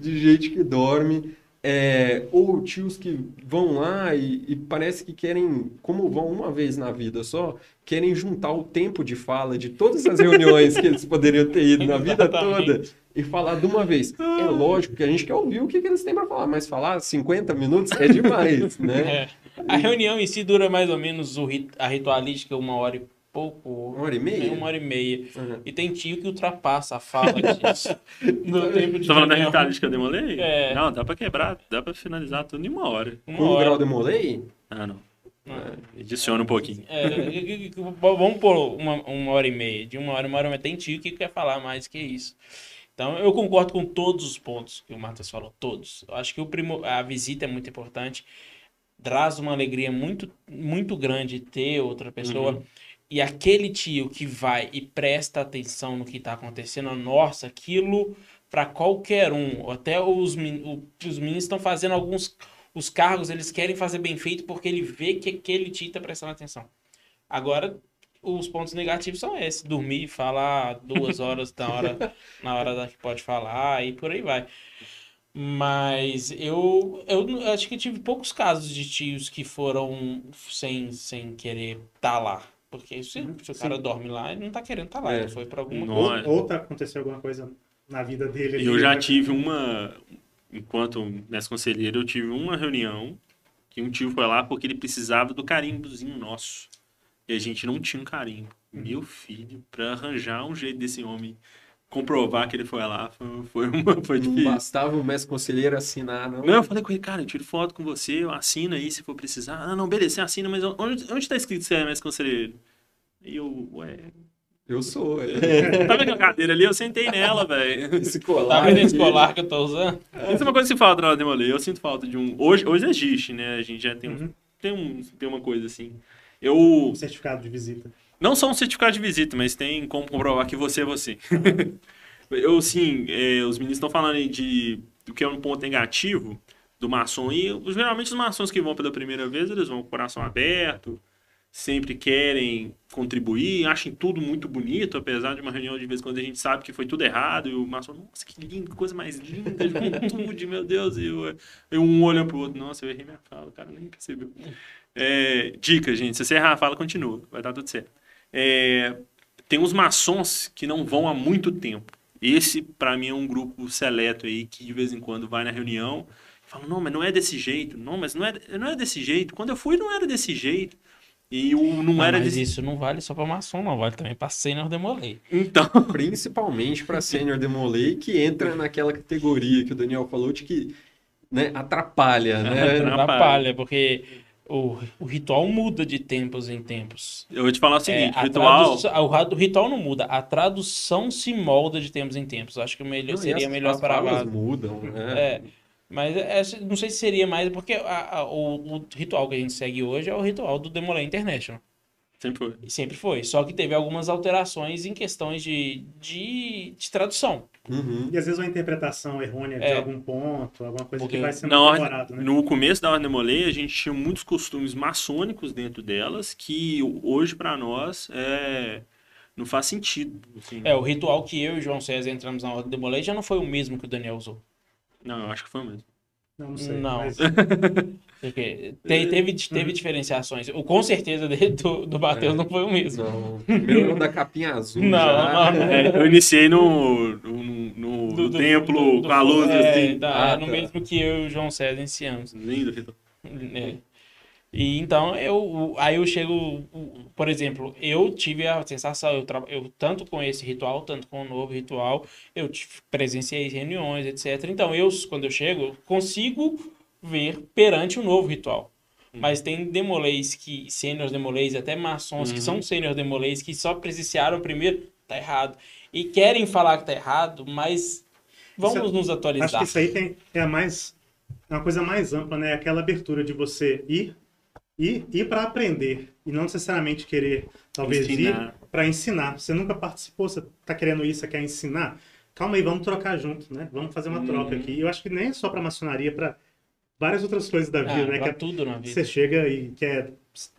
de gente que dorme. É, ou tios que vão lá e, e parece que querem, como vão uma vez na vida só, querem juntar o tempo de fala de todas as reuniões que eles poderiam ter ido na vida toda e falar de uma vez. É lógico que a gente quer ouvir o que, que eles têm para falar, mas falar 50 minutos é demais, né? É. A reunião em si dura mais ou menos o rit- a ritualística uma hora e pouco. Uma hora e meia? É, Uma hora e meia. Uhum. E tem tio que ultrapassa a fala disso. no tempo de Tá falando da ritualística eu demolei? É. Não, dá pra quebrar, dá pra finalizar tudo em uma hora. Uma Com o hora. grau de molei? Ah, não. Não. Adiciona um pouquinho. É, vamos por uma, uma hora e meia. De uma hora e uma hora, mas tem tio que quer falar mais que isso. Então, eu concordo com todos os pontos que o Matheus falou, todos. Eu acho que o primo, a visita é muito importante. Traz uma alegria muito, muito grande ter outra pessoa. E aquele tio que vai e presta atenção no que está acontecendo, nossa, aquilo para qualquer um. Até os, os meninos estão fazendo alguns. Os cargos, eles querem fazer bem feito porque ele vê que aquele tio está prestando atenção. Agora, os pontos negativos são esses: dormir, falar duas horas na hora, na hora da que pode falar e por aí vai. Mas eu, eu acho que tive poucos casos de tios que foram sem, sem querer estar lá. Porque se, se o cara Sim. dorme lá, ele não tá querendo estar lá. É. Ele foi pra alguma Não. Ou, Nossa. ou tá aconteceu alguma coisa na vida dele. ali, Eu já né? tive uma. Enquanto mestre conselheiro, eu tive uma reunião que um tio foi lá porque ele precisava do carimbozinho nosso. E a gente não tinha um carimbo. Meu filho, pra arranjar um jeito desse homem comprovar que ele foi lá, foi, foi, uma, foi Não difícil. bastava o mestre conselheiro assinar, não? Não, eu falei com ele, cara, eu tiro foto com você, eu assino aí se for precisar. Ah, não, beleza, você assina, mas onde, onde tá escrito que você é mestre conselheiro? E eu, ué. Eu sou. É. Tá vendo aquela cadeira ali? Eu sentei nela, velho. Esse Tá colar. vendo aqui. esse colar que eu tô usando? Isso é uma coisa que falta na hora de demoler. Eu sinto falta de um. Hoje, hoje existe, né? A gente já tem, um, Uhum. tem, um, tem uma coisa assim. Eu. Um certificado de visita. Não só um certificado de visita, mas tem como comprovar que você é você. eu, sim, é, os meninos estão falando aí de do que é um ponto negativo do maçom. E geralmente os maçons que vão pela primeira vez, eles vão com o coração aberto, sempre querem contribuir, acham tudo muito bonito, apesar de uma reunião de vez em quando a gente sabe que foi tudo errado, e o maçom, nossa, que lindo, que coisa mais linda, juventude, meu Deus, e eu, um olhando pro outro, nossa, eu errei minha fala, o cara nem percebeu. É, dica, gente, se você errar a fala, continua, vai dar tudo certo. É, tem uns maçons que não vão há muito tempo. Esse, pra mim, é um grupo seleto aí que de vez em quando vai na reunião e fala: Não, mas não é desse jeito. Não, mas não é, não é desse jeito. Quando eu fui, não era desse jeito. E o não Ah, era mas desse. isso não vale só pra maçom, não. Vale também pra sênior demolei. Então, Principalmente para sênior demolei, que entra naquela categoria que o Daniel falou de que né, atrapalha, né? Atrapalha. Atrapalha, porque o, o ritual muda de tempos em tempos. eu vou te falar o É, seguinte: o ritual. o ritual não muda, a tradução se molda de tempos em tempos. Acho que o melhor, Não, seria as- melhor para falas mudam, né? É, mas é, não sei se seria mais, porque a- a- o, o ritual que a gente segue hoje é o ritual do Demolay International. Sempre foi. E sempre foi. Só que teve algumas alterações em questões de, de, de tradução. Uhum. E às vezes uma interpretação errônea de É. algum ponto, alguma coisa Porque que vai sendo comemorado, né? No começo da Ordem Demolei, a gente tinha muitos costumes maçônicos dentro delas que hoje, pra nós, é... não faz sentido. assim. É, o ritual que eu e o João César entramos na ordem Demolay já não foi o mesmo que o Daniel usou. Não, eu acho que foi mesmo. Não, não sei. Não. Mas, Porque te- teve, teve diferenciações. O, com certeza dele, do, do Matheus não foi o mesmo. Não, primeiro da capinha azul. Não, já. não, não. É, eu iniciei no, no, no- Do- no do- templo do- do- com a luz é, assim. tá, Ah, no tá. mesmo que eu e o João César iniciamos. Lindo ritual. É. E então eu aí eu chego, por exemplo, eu tive a sensação, eu, tra- eu tanto com esse ritual, tanto com o novo ritual, eu presenciei reuniões, etc. Então eu, quando eu chego, consigo ver perante o novo ritual. Mas tem demolês que, sênior demolês, até maçons que Uhum. são sênior demolês, que só presenciaram primeiro, tá errado. E querem falar que tá errado, mas vamos Isso- nos acho atualizar. que isso aí tem, é a mais. É uma coisa mais ampla, né? Aquela abertura de você ir ir, ir para aprender e não necessariamente querer, talvez, Ensinar. ir para ensinar. Você nunca participou, você tá querendo isso, você quer ensinar? Calma aí, vamos trocar junto, né? Vamos fazer uma Uhum. troca aqui. Eu acho que nem é só para maçonaria, para várias outras coisas da Ah, vida, né? pra Que é- tudo na vida. você chega e quer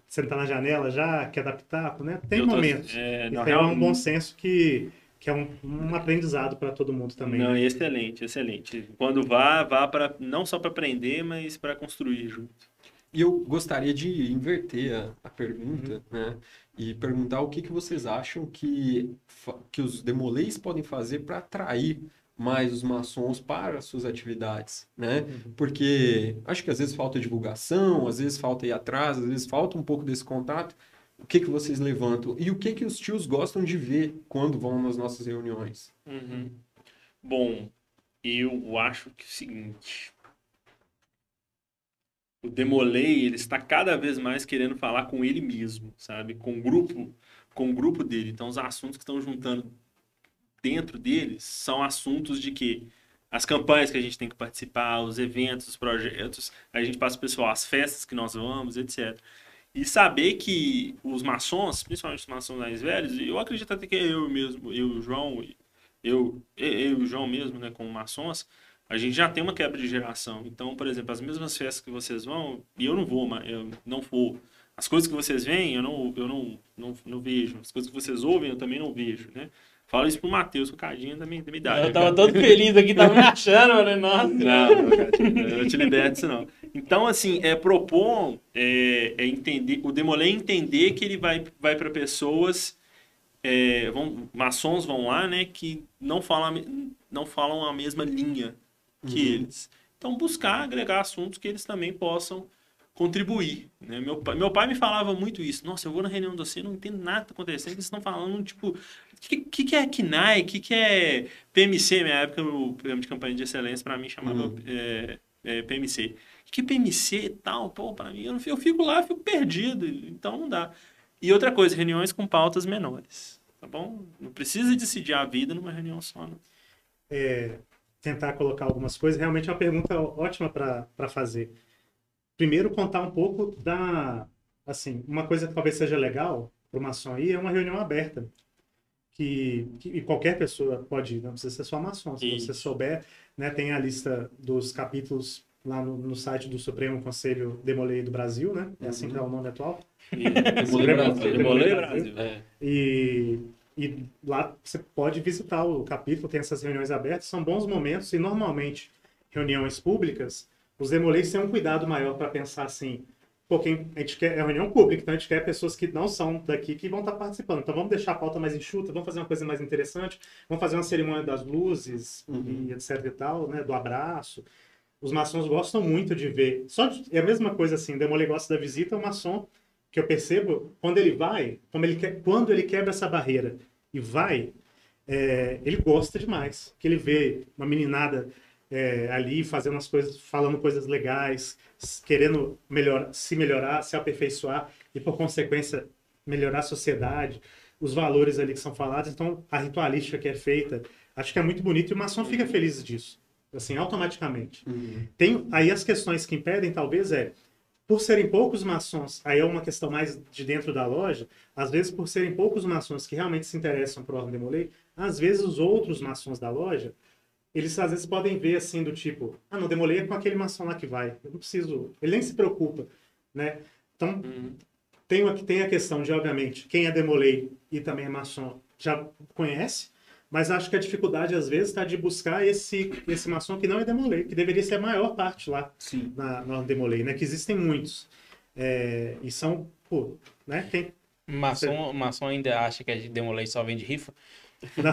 sentar na janela já, quer adaptar, né? Tem tô- momentos. É, E um bom senso que que é um, um aprendizado para todo mundo também. Não, excelente, excelente. Quando vá, vá para não só para aprender, mas para construir junto. E eu gostaria de inverter a, a pergunta, né? E perguntar o que, que vocês acham que, que os demolês podem fazer para atrair mais os maçons para as suas atividades, né? Porque acho que às vezes falta divulgação, às vezes falta ir atrás, às vezes falta um pouco desse contato. O que, que vocês levantam? E o que, que os tios gostam de ver quando vão nas nossas reuniões? Uhum. Bom, eu acho que é o seguinte. O Demolei, ele está cada vez mais querendo falar com ele mesmo, sabe? Com o grupo, com o grupo dele. Então, os assuntos que estão juntando dentro deles são assuntos de que as campanhas que a gente tem que participar, os eventos, os projetos, a gente passa o pessoal, as festas que nós vamos, etc. E saber que os maçons, principalmente os maçons mais velhos, eu acredito até que eu mesmo, eu e o João, eu, eu e o João mesmo, né, como maçons, a gente já tem uma quebra de geração. Então, por exemplo, as mesmas festas que vocês vão, e eu não vou, mas eu não vou. As coisas que vocês veem, eu não, eu não, não, não vejo. As coisas que vocês ouvem, eu também não vejo, né? Fala isso pro Matheus, o Cadinho da minha, da minha idade. Eu tava todo feliz aqui, tava me achando, falei, nossa. Não, não, Cadinho, eu não te liberto disso não. Então, assim, é propor, é, é entender, o Demolé entender que ele vai, vai para pessoas, é, vão, maçons vão lá, né, que não falam, não falam a mesma linha que uhum. eles. Então, buscar agregar assuntos que eles também possam contribuir. Né? Meu, pai, meu pai me falava muito isso. Nossa, eu vou na reunião do você, não entendo nada que tá acontecendo. Eles estão falando, tipo, o que, que, que, é KNAI? O que, que é PMC? Minha época, o programa de campanha de excelência, para mim, chamava uhum. é, é, PMC. O que, é PMC e tal? Pô, para mim, eu, não, eu fico lá, fico perdido. Então, não dá. E outra coisa, reuniões com pautas menores. Tá bom? Não precisa decidir a vida numa reunião só. É, tentar colocar algumas coisas, realmente é uma pergunta ótima para fazer primeiro contar um pouco da, assim, uma coisa que talvez seja legal para o maçom aí é uma reunião aberta. Que, que qualquer pessoa pode ir, não precisa ser só maçom. Se Isso. você souber, né, tem a lista dos capítulos lá no, no site do Supremo Conselho Demolei do Brasil, né? É assim uhum. que é o nome atual. Demolei Brasil. Demolei Brasil. É. E, e lá você pode visitar o capítulo, tem essas reuniões abertas, são bons momentos e normalmente reuniões públicas os demolês têm um cuidado maior para pensar assim, pô, quem, a gente quer, é reunião pública, então a gente quer pessoas que não são daqui que vão estar tá participando. Então vamos deixar a pauta mais enxuta, vamos fazer uma coisa mais interessante, vamos fazer uma cerimônia das luzes uhum. e etc e tal, né, do abraço. Os maçons gostam muito de ver. Só de, é a mesma coisa assim, o demolê gosta da visita, o maçom, que eu percebo, quando ele vai, como ele quando ele quebra essa barreira e vai, é, ele gosta demais. Que ele vê uma meninada é, ali fazendo as coisas, falando coisas legais, querendo melhor, se melhorar, se aperfeiçoar e por consequência melhorar a sociedade, os valores ali que são falados. Então a ritualística que é feita, acho que é muito bonito e o maçom fica feliz disso, assim automaticamente. Uhum. Tem aí as questões que impedem talvez é por serem poucos maçons, aí é uma questão mais de dentro da loja, às vezes por serem poucos maçons que realmente se interessam por ordem de Molay, às vezes os outros maçons da loja eles às vezes podem ver assim do tipo, ah, não, demolei é com aquele maçom lá que vai. Eu não preciso. Ele nem se preocupa, né? Então, uhum. tem, tem a questão de, obviamente, quem é demolei e também é maçom já conhece, mas acho que a dificuldade às vezes está de buscar esse, esse maçom que não é demolei, que deveria ser a maior parte lá Sim. na, na demolei, né? Que existem muitos. É, e são, pô, né? Tem, Maçom, maçom ainda acha que a demolei só vende rifa? Não,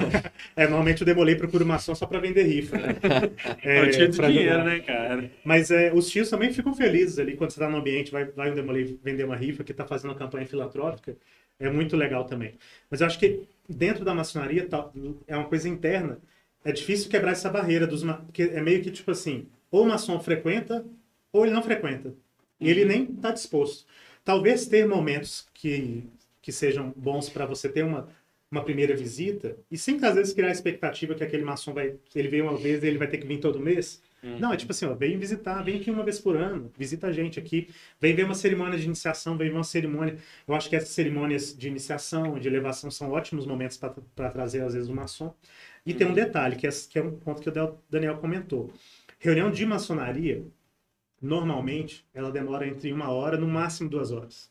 é, normalmente o Demolei procura uma ação só para vender rifa. Né? É, é tio dinheiro, né, cara? Mas é, os tios também ficam felizes ali quando você está no ambiente, vai, vai um Demolei vender uma rifa que está fazendo uma campanha filantrópica. É muito legal também. Mas eu acho que dentro da maçonaria tá, é uma coisa interna. É difícil quebrar essa barreira dos porque é meio que tipo assim, ou o maçom frequenta ou ele não frequenta. E ele uhum. nem está disposto. Talvez ter momentos que, que sejam bons para você ter uma uma primeira visita e sem às vezes criar a expectativa que aquele maçom vai ele veio uma vez ele vai ter que vir todo mês uhum. não é tipo assim ó, vem visitar vem aqui uma vez por ano visita a gente aqui vem ver uma cerimônia de iniciação vem ver uma cerimônia eu acho que essas cerimônias de iniciação de elevação são ótimos momentos para trazer às vezes o maçom e uhum. tem um uhum. detalhe que é, que é um ponto que o Daniel comentou reunião de maçonaria normalmente ela demora entre uma hora no máximo duas horas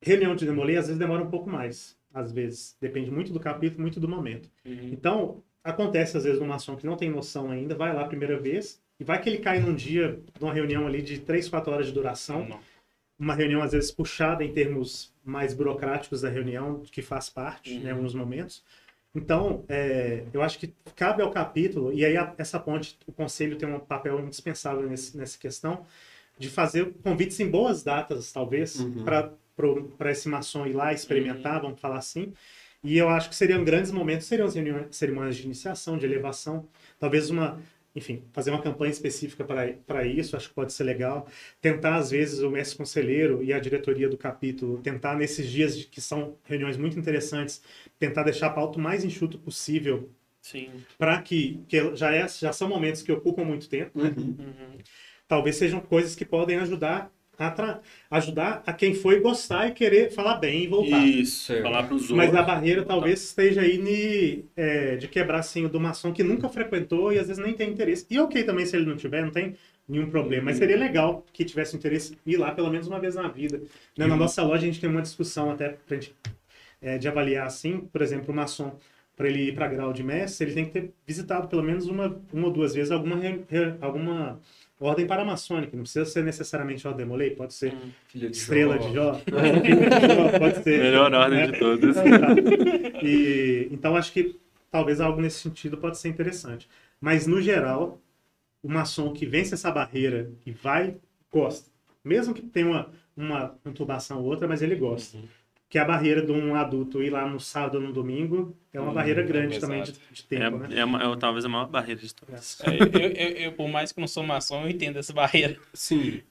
reunião de demolê às vezes demora um pouco mais às vezes. Depende muito do capítulo, muito do momento. Uhum. Então, acontece às vezes num maçom que não tem noção ainda, vai lá a primeira vez, e vai que ele cai num dia, numa reunião ali de 3, 4 horas de duração, Não. uma reunião às vezes puxada em termos mais burocráticos da reunião, que faz parte Uhum. em alguns momentos. Então, é, eu acho que cabe ao capítulo, e aí a- essa ponte, o conselho tem um papel indispensável nesse, nessa questão, de fazer convites em boas datas, talvez, Uhum. para esse maçom ir lá experimentar, vamos falar assim. E eu acho que seriam grandes momentos, seriam as reuniões, cerimônias de iniciação, de elevação, talvez uma, enfim, fazer uma campanha específica para isso, acho que pode ser legal. Tentar, às vezes, o mestre conselheiro e a diretoria do capítulo, tentar nesses dias de- que são reuniões muito interessantes, tentar deixar a pauta o mais enxuto possível, Sim. para que, que já, é, já são momentos que ocupam muito tempo, né? Uhum. Uhum. talvez sejam coisas que podem ajudar a, tra- ajudar a quem foi gostar e querer falar bem e voltar. Isso. Certo. Falar pros outros. Mas a barreira talvez esteja aí ni- é, de quebrar assim, o do maçom que nunca frequentou e às vezes nem tem interesse. E ok também se ele não tiver, não tem nenhum problema. Mas seria legal que tivesse interesse em ir lá pelo menos uma vez na vida. Né? Na nossa loja a gente tem uma discussão até pra gente, é, de avaliar assim, por exemplo, o maçom para ele ir para grau de mestre, ele tem que ter visitado pelo menos uma, uma ou duas vezes alguma, re- re- alguma ordem paramaçônica. Não precisa ser necessariamente ordem Molei, pode ser Hum. De estrela Jó. de Jó, Jó, pode ser. Melhor ordem né? de todas. E, então acho que talvez algo nesse sentido pode ser interessante. Mas no geral, o maçom que vence essa barreira e vai, gosta. Mesmo que tenha uma, uma conturbação ou outra, mas ele gosta. Uhum. Que a barreira de um adulto ir lá no sábado ou no domingo é uma Hum, barreira é grande pesado. também de, de tempo, né? É, é, uma- é talvez a maior barreira de todas. É, eu, eu- eu, por mais que não sou maçom, eu entendo essa barreira. Sim.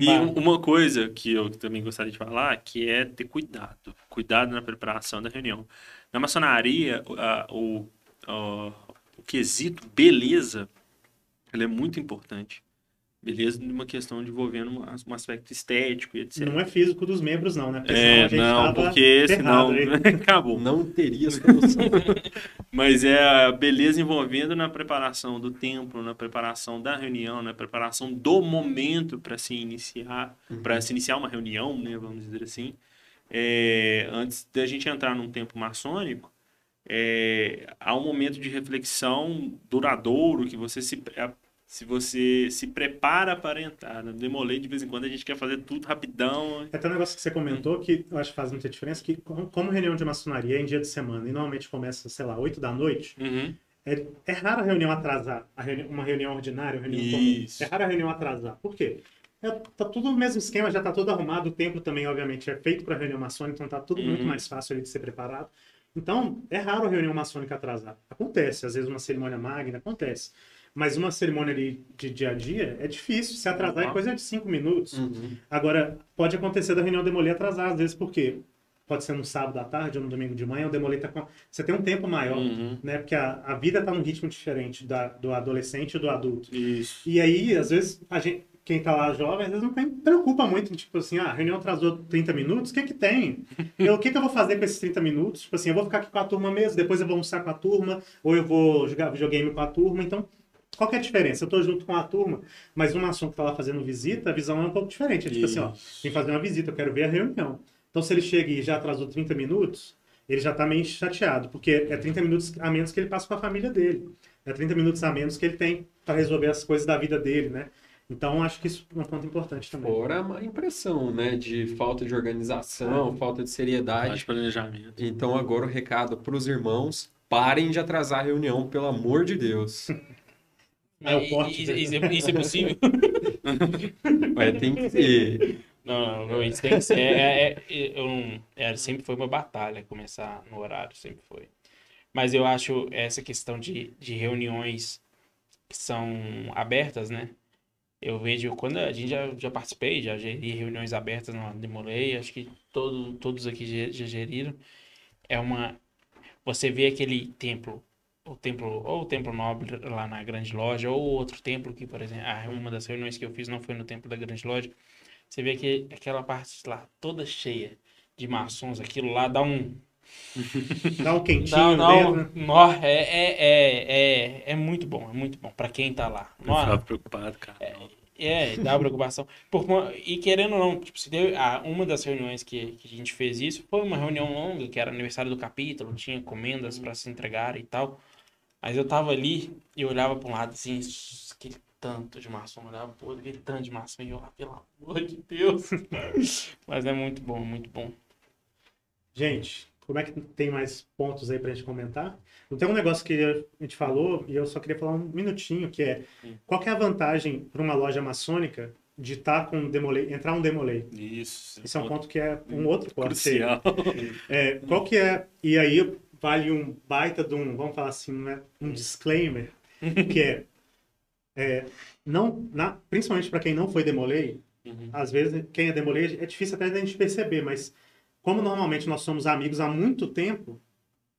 E Mas- um- uma coisa que eu também gostaria de falar, que é ter cuidado. Cuidado na preparação da reunião. Na maçonaria, o- a- o, o, o quesito beleza, ele é muito importante. Beleza numa questão de envolvendo um, um aspecto estético e etc. Não é físico dos membros, não, né? Porque senão a É, gente não, tava porque senão acabou. Não teria solução. Mas é a beleza envolvendo na preparação do templo, na preparação da reunião, na preparação do momento para se iniciar, para se iniciar uma reunião, né, vamos dizer assim. É, antes da gente entrar num templo maçônico, é, há um momento de reflexão duradouro que você se se você se prepara para entrar. No Demolei, de vez em quando, a gente quer fazer tudo rapidão. É até um negócio que você comentou que eu acho que faz muita diferença, que como reunião de maçonaria é em dia de semana e normalmente começa, sei lá, 8 da noite, Uhum. É, é raro a reunião atrasar, a reuni- uma reunião ordinária, uma reunião Isso. comum. É raro a reunião atrasar. Por quê? É, tá tudo no mesmo esquema, já tá todo arrumado, o templo também, obviamente, é feito para reunião maçônica, então tá tudo muito Uhum. mais fácil ali de ser preparado. Então, é raro a reunião maçônica atrasar. Acontece, às vezes uma cerimônia magna, acontece. Mas uma cerimônia ali de dia a dia é difícil. Se atrasar é Uhum. coisa de cinco minutos. Uhum. Agora, pode acontecer da reunião demolir atrasar, às vezes, porque pode ser no sábado à tarde ou no domingo de manhã, o demolir tá com... Você tem um tempo maior Uhum. né? Porque a, a vida está num ritmo diferente da, do adolescente e do adulto. Isso. E aí, às vezes, a gente, quem tá lá jovem, às vezes não tem, preocupa muito, tipo assim, ah, a reunião atrasou 30 minutos, o que que tem? Eu, o que que eu vou fazer com esses 30 minutos? Tipo assim, eu vou ficar aqui com a turma mesmo, depois eu vou almoçar com a turma, ou eu vou jogar videogame com a turma, então... Qual que é a diferença? Eu tô junto com a turma, mas uma ação que tá lá fazendo visita, a visão é um pouco diferente. É tipo assim, ó, vem fazer uma visita, eu quero ver a reunião. Então, se ele chega e já atrasou 30 minutos, ele já tá meio chateado, porque é 30 minutos a menos que ele passa com a família dele. É 30 minutos a menos que ele tem para resolver as coisas da vida dele, né? Então, acho que isso é um ponto importante também. Fora a impressão, né? De falta de organização, falta de seriedade. planejamento. Então, agora o recado para os irmãos: parem de atrasar a reunião, pelo amor de Deus. É o isso, isso é, isso é possível? Mas tem que ser. Não, não, não, isso tem que ser. É, é- eu não- é, sempre foi uma batalha começar no horário, sempre foi. Mas eu acho essa questão de, de reuniões que são abertas, né? Eu vejo quando a gente já, já participei, já geri reuniões abertas no Demolei, acho que todo, todos aqui já, já geriram. É uma. Você vê aquele templo, o templo, ou o templo nobre lá na Grande Loja, ou outro templo que, por exemplo, ah, uma das reuniões que eu fiz não foi no templo da Grande Loja. Você vê que aquela parte lá toda cheia de maçons, aquilo lá dá um. Dá um quentinho Dá, um dentro. nó, é, é, é, é, é muito bom, é muito bom pra quem tá lá. Eu preocupado, cara. É, dá uma preocupação. Por, e querendo ou não, tipo, se deu, ah, uma das reuniões que, que a gente fez isso foi uma reunião longa, que era aniversário do capítulo, tinha encomendas para se entregar e tal. Mas eu tava ali e olhava para um lado assim, aquele tanto de maçom, olhava pro aquele tanto de maçom e eu, ah, pelo amor de Deus. Mas é muito bom, muito bom. Gente, como é que tem mais pontos aí pra gente comentar? Não tem um negócio que a gente falou e eu só queria falar um minutinho, que é qual que é a vantagem para uma loja maçônica de estar com um demolei, entrar um demolei? Isso. Esse é um ponto que é um outro ponto. Crucial. É, qual que é, e aí vale um baita de um, vamos falar assim, né, um disclaimer, que é, é não, na, principalmente para quem não foi demolei, Uhum. às vezes quem é demolei é difícil até da gente perceber, mas como normalmente nós somos amigos há muito tempo,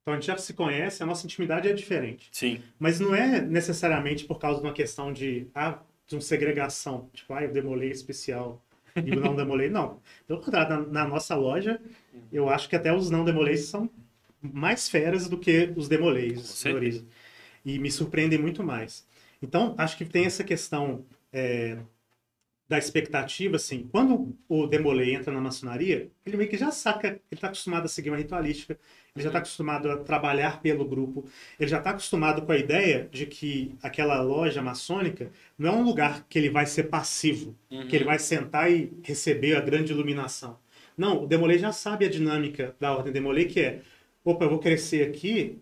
então a gente já se conhece, a nossa intimidade é diferente. Sim. Mas não é necessariamente por causa de uma questão de, ah, de uma segregação. Tipo, ah, eu demolei especial e o não demolei. Não. Pelo contrário, na, na nossa loja, eu acho que até os não demoleis são mais feras do que os demoleis de. E me surpreendem muito mais. Então, acho que tem essa questão é, da expectativa, assim, quando o Demolay entra na maçonaria, ele meio que já saca, ele está acostumado a seguir uma ritualística, ele já está acostumado a trabalhar pelo grupo, ele já está acostumado com a ideia de que aquela loja maçônica não é um lugar que ele vai ser passivo, que ele vai sentar e receber a grande iluminação. Não, o Demolay já sabe a dinâmica da Ordem Demolay, que é, opa, eu vou crescer aqui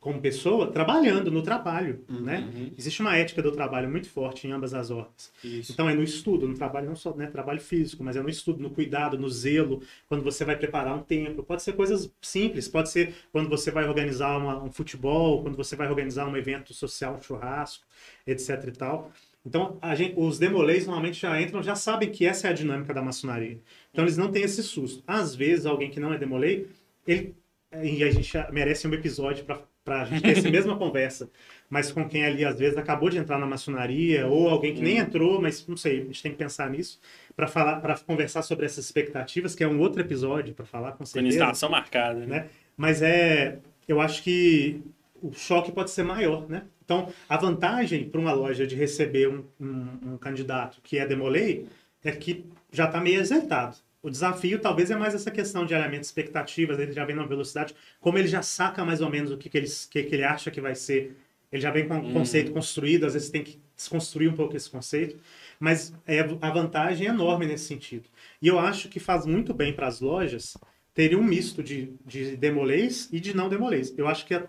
como pessoa trabalhando no trabalho, né? Existe uma ética do trabalho muito forte em ambas as ordens. Isso. Então é no estudo, no trabalho não só né, trabalho físico, mas é no estudo, no cuidado, no zelo, quando você vai preparar um templo. Pode ser coisas simples, pode ser quando você vai organizar uma- um futebol, quando você vai organizar um evento social, um churrasco, etc e tal. Então a gente- os demolês normalmente já entram, já sabem que essa é a dinâmica da maçonaria. Então eles não têm esse susto. Às vezes alguém que não é demolei, ele e a gente merece um episódio para a gente ter essa mesma conversa, mas com quem ali às vezes acabou de entrar na maçonaria ou alguém que nem entrou, mas não sei, a gente tem que pensar nisso para falar, para conversar sobre essas expectativas, que é um outro episódio para falar com certeza. estação marcada, né? né? Mas é, eu acho que o choque pode ser maior, né? Então, a vantagem para uma loja de receber um, um- um candidato que é demolei é que já está meio exertado. O desafio talvez é mais essa questão de alinhamento de expectativas, ele já vem na velocidade, como ele já saca mais ou menos o que, que, ele, que, que ele acha que vai ser, ele já vem com um conceito construído, às vezes tem que desconstruir um pouco esse conceito, mas é, a vantagem é enorme nesse sentido. E eu acho que faz muito bem para as lojas teria um misto de, de demolês e de não demolês. Eu acho que a-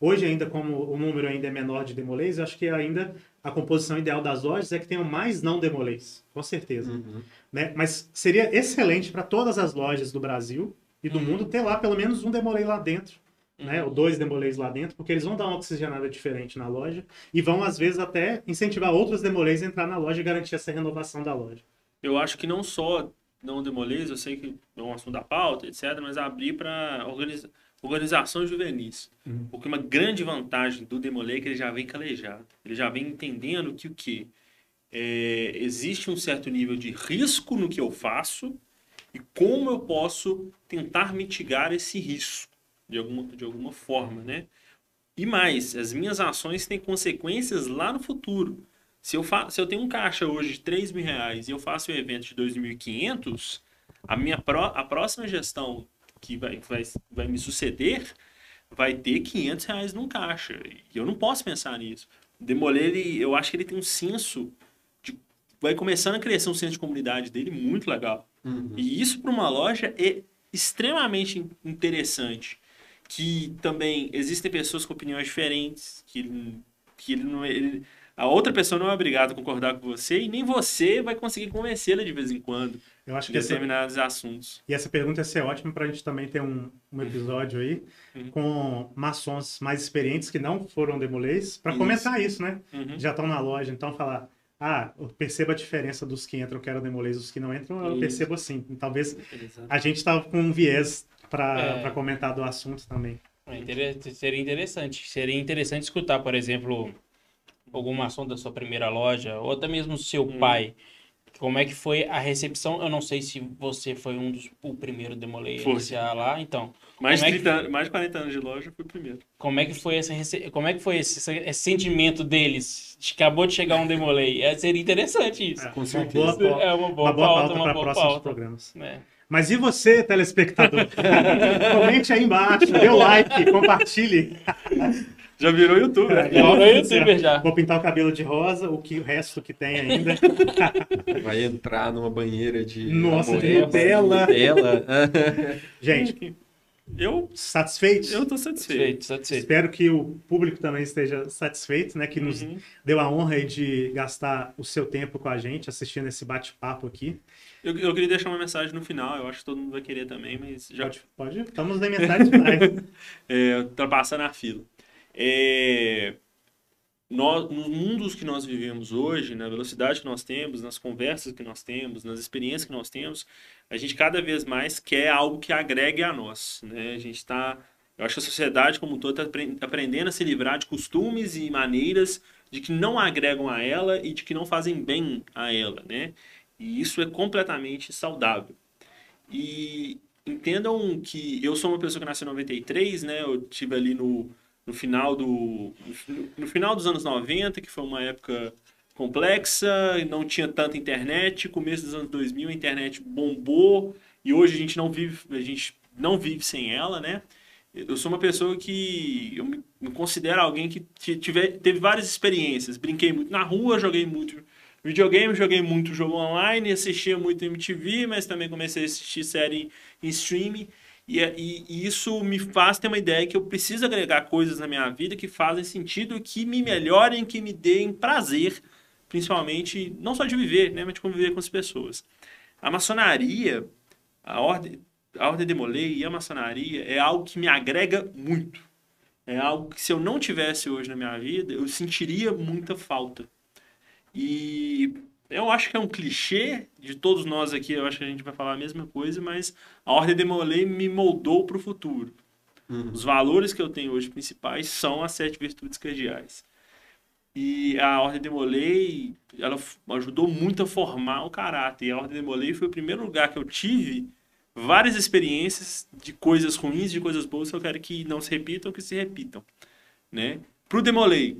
hoje ainda, como o número ainda é menor de demolês, eu acho que ainda a composição ideal das lojas é que tenham mais não demolês, com certeza. Né? Mas seria excelente para todas as lojas do Brasil e do mundo ter lá pelo menos um demolei lá dentro. Né, ou dois demolês lá dentro, porque eles vão dar uma oxigenada diferente na loja e vão, às vezes, até incentivar outros demolês a entrar na loja e garantir essa renovação da loja. Eu acho que não só não demolês, eu sei que é um assunto da pauta, etc., mas abrir para organiza organização juvenis. Porque uma grande vantagem do demolê é que ele já vem calejado. Ele já vem entendendo que o quê? É, existe um certo nível de risco no que eu faço e como eu posso tentar mitigar esse risco de alguma, de alguma forma, né? E mais, as minhas ações têm consequências lá no futuro. Se eu, fa se eu tenho um caixa hoje de 3 mil reais e eu faço um evento de 2.500, a minha pró a próxima gestão que vai, vai, vai me suceder vai ter 500 reais num caixa. E eu não posso pensar nisso. O Demoler, ele, eu acho que ele tem um senso de... Vai começando a crescer um senso de comunidade dele muito legal. E isso para uma loja é extremamente in- interessante. Que também existem pessoas com opiniões diferentes, que, ele- que ele não, ele- a outra pessoa não é obrigada a concordar com você e nem você vai conseguir convencê-la de vez em quando Eu acho que essa, determinados assuntos. E essa pergunta ia ser ótima para a gente também ter um, um episódio aí Uhum. com maçons mais experientes que não foram demolês para comentar isso, né? Uhum. Já estão na loja, então falar, ah, eu percebo a diferença dos que entram que eram demolês e dos que não entram, eu Isso. percebo assim. E talvez Exato. a gente estava com um viés para É. comentar do assunto também. É inter- Seria interessante. Seria interessante escutar, por exemplo, alguma ação da sua primeira loja, ou até mesmo seu pai, Como é que foi a recepção? Eu não sei se você foi um dos o primeiro Demolei a Foi. iniciar lá, então. Mais de, Como é que- 30 anos, mais de 40 anos de loja, foi o primeiro. Como é que foi esse, rece- como é que foi esse, esse sentimento deles? De Acabou de chegar um Demolei. É, seria interessante isso. É, Com uma certeza. boa- É uma boa, uma boa pauta, pauta uma para boa próximos pauta. programas. É. Mas e você, telespectador? Comente aí embaixo, dê o like, compartilhe. Já virou youtuber. É, Já virou youtuber já. Vou pintar o cabelo de rosa, o que o resto que tem ainda. Vai entrar numa banheira de. Nossa, de Nutella. Nutella. Gente, Eu, satisfeitos? eu tô satisfeito. Satisfeito, satisfeito. Espero que o público também esteja satisfeito, né? Que nos Uhum. deu a honra aí de gastar o seu tempo com a gente, assistindo esse bate-papo aqui. Eu, eu queria deixar uma mensagem no final, eu acho que todo mundo vai querer também, mas já Pode, pode. Estamos na mensagem finais. é, ultrapassando a fila. É, nós, nos mundos que nós vivemos hoje, na velocidade que nós temos, nas conversas que nós temos, nas experiências que nós temos, a gente cada vez mais quer algo que agregue a nós. Né? A gente está. Eu acho que a sociedade como um todo está aprendendo a se livrar de costumes e maneiras de que não agregam a ela e de que não fazem bem a ela. Né? E isso é completamente saudável. E entendam que eu sou uma pessoa que nasceu em 93, né? Eu tive ali no, no final do no, no final dos anos 90, que foi uma época complexa, não tinha tanta internet, começo dos anos 2000 a internet bombou e hoje a gente não vive, a gente não vive sem ela, né? Eu sou uma pessoa que eu me, considero alguém que ti- tiver, teve várias experiências. Brinquei muito na rua, joguei muito videogame, joguei muito jogo online, assistia muito MTV, mas também comecei a assistir série em streaming. E, é- e- e isso me faz ter uma ideia que eu preciso agregar coisas na minha vida que fazem sentido, que me melhorem, que me deem prazer, principalmente, não só de viver, né, mas de conviver com as pessoas. A maçonaria, a ordem, a ordem de Molay e a maçonaria é algo que me agrega muito. É algo que se eu não tivesse hoje na minha vida, eu sentiria muita falta. E eu acho que é um clichê de todos nós aqui, eu acho que a gente vai falar a mesma coisa, mas a Ordem de Molay me moldou para o futuro. Uhum. Os valores que eu tenho hoje principais são as sete virtudes cardeais. E a Ordem de Molay, ela ajudou muito a formar o caráter. E a Ordem de Molay foi o primeiro lugar que eu tive várias experiências de coisas ruins, de coisas boas que eu quero que não se repitam, que se repitam, né? Pro Demolay,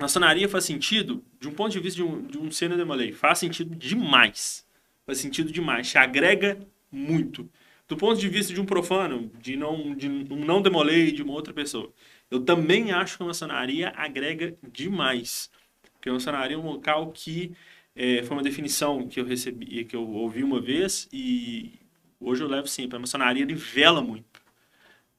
maçonaria faz sentido, de um ponto de vista de um, de um Demolay, faz sentido demais. Faz sentido demais, te agrega muito. Do ponto de vista de um profano, de não de um não Demolay de uma outra pessoa, eu também acho que a maçonaria agrega demais. Porque a maçonaria é um local que é, foi uma definição que eu recebi, que eu ouvi uma vez e hoje eu levo sempre. A maçonaria nivela muito.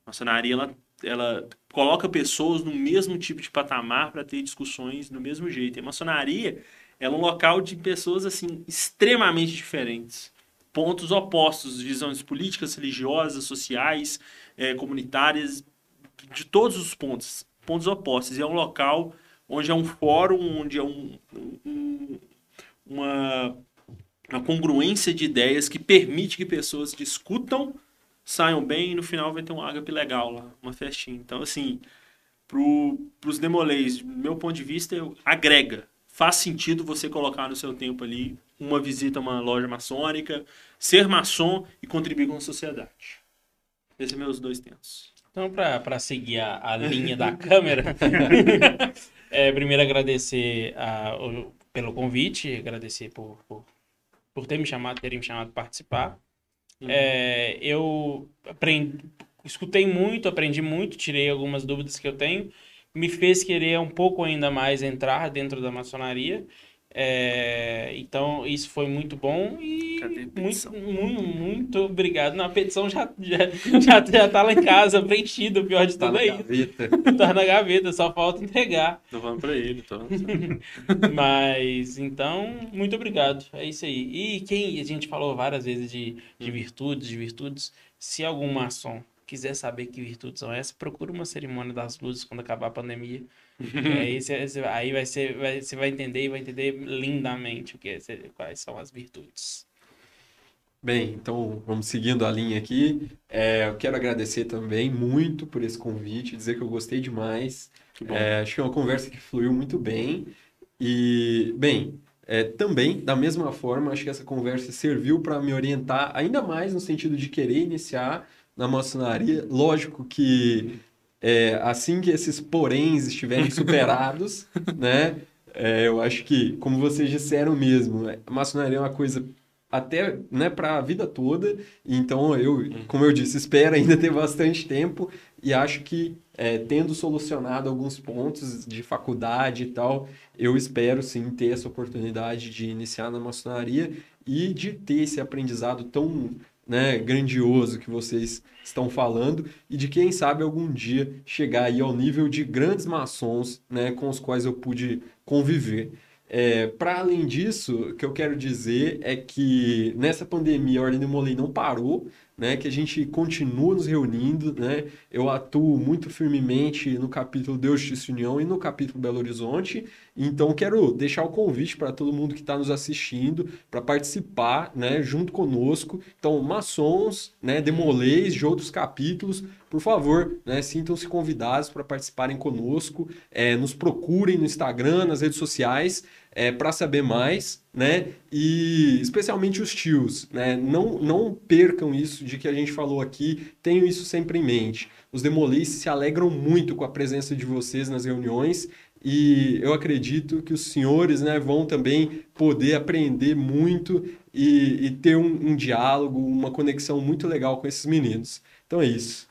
A maçonaria ela, ela coloca pessoas no mesmo tipo de patamar para ter discussões do mesmo jeito. E a maçonaria é um local de pessoas assim extremamente diferentes, pontos opostos, visões políticas, religiosas, sociais, eh, comunitárias, de todos os pontos, pontos opostos. E é um local onde é um fórum, onde é um, um- uma, uma congruência de ideias que permite que pessoas discutam, saiam bem e no final vai ter um ágape legal lá, uma festinha. Então, assim, para os demolês, do meu ponto de vista, eu- agrega. Faz sentido você colocar no seu tempo ali uma visita a uma loja maçônica, ser maçom e contribuir com a sociedade. Esses são meus dois tentos. Então, para seguir a, a linha da câmera, é, primeiro agradecer a- o- pelo convite, agradecer por, por, por ter me chamado, terem me chamado para participar. É, eu aprendi, escutei muito, aprendi muito, tirei algumas dúvidas que eu tenho, me fez querer um pouco ainda mais entrar dentro da maçonaria. É, então, isso foi muito bom e muito, muito, muito obrigado. Na petição já, já, já, já tá lá em casa, preenchido. O pior de Tá tudo na é isso. gaveta. Tá na gaveta, só falta entregar. Tô falando pra ele, tô. Mas, então, muito obrigado. É isso aí. E quem a gente falou várias vezes de, de virtudes, de virtudes. Se algum maçom quiser saber que virtudes são essas, procura uma cerimônia das luzes quando acabar a pandemia. Aí você, aí vai ser, vai- você vai entender e vai entender lindamente o que é, quais são as virtudes. Bem, então vamos seguindo a linha aqui. É, eu quero agradecer também muito por esse convite, dizer que eu gostei demais. É, acho que é uma conversa que fluiu muito bem. E, bem, É, também, da mesma forma, acho que essa conversa serviu para me orientar ainda mais no sentido de querer iniciar na maçonaria. Lógico que é, assim que esses poréns estiverem superados, né? É, eu acho que, como vocês disseram mesmo, a maçonaria é uma coisa até né, para a vida toda. Então, eu, como eu disse, espero ainda ter bastante tempo e acho que, é, tendo solucionado alguns pontos de faculdade e tal, eu espero sim ter essa oportunidade de iniciar na maçonaria e de ter esse aprendizado tão né, grandioso que vocês estão falando e de quem sabe algum dia chegar aí ao nível de grandes maçons né, com os quais eu pude conviver. É, Para além disso, o que eu quero dizer é que nessa pandemia a Ordem do Molei não parou, né, que a gente continua nos reunindo, né, eu atuo muito firmemente no capítulo Deus, Justiça e União e no capítulo Belo Horizonte, então quero deixar o convite para todo mundo que está nos assistindo para participar, né, junto conosco, então maçons, né, demoleis de outros capítulos, por favor, né, sintam-se convidados para participarem conosco, é, nos procurem no Instagram, nas redes sociais, é, para saber mais, né? E especialmente os tios, né? Não, não percam isso de que a gente falou aqui, tenham isso sempre em mente. Os demolices se alegram muito com a presença de vocês nas reuniões e eu acredito que os senhores né, vão também poder aprender muito e, e ter um, um diálogo, uma conexão muito legal com esses meninos. Então é isso.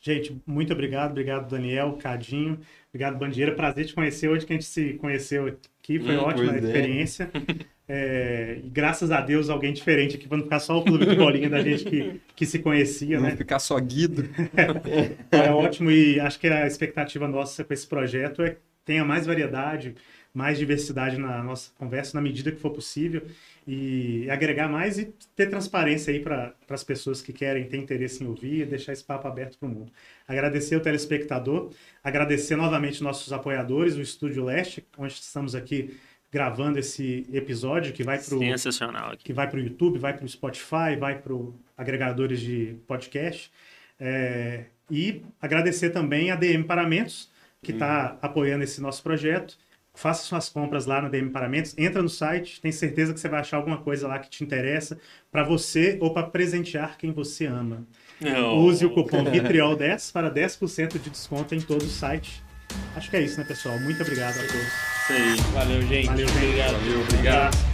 Gente, muito obrigado. Obrigado, Daniel, Cadinho. Obrigado, Bandeira. Prazer te conhecer hoje que a gente se conheceu aqui. Foi Hum, ótima a é. experiência. É, e graças a Deus, alguém diferente aqui, para não ficar só o clube de bolinha da gente que, que se conhecia, Não né? ficar só guido. É ótimo e acho que a expectativa nossa com esse projeto é que tenha mais variedade, mais diversidade na nossa conversa, na medida que for possível, e agregar mais e ter transparência aí para as pessoas que querem ter interesse em ouvir e deixar esse papo aberto para o mundo. Agradecer o telespectador, agradecer novamente nossos apoiadores, o Estúdio Leste, onde estamos aqui gravando esse episódio que vai para o Sensacional aqui. que vai para o YouTube, vai para o Spotify, vai para agregadores de podcast. É, e agradecer também a DM Paramentos, que está apoiando esse nosso projeto. Faça suas compras lá na DM Paramentos, entra no site, tem certeza que você vai achar alguma coisa lá que te interessa para você ou para presentear quem você ama. Use o cupom Vitriol10 para 10% de desconto em todo o site. Acho que é isso, né, pessoal? Muito obrigado a todos. Isso aí. Valeu, gente. Valeu, gente. Obrigado. Valeu, obrigado.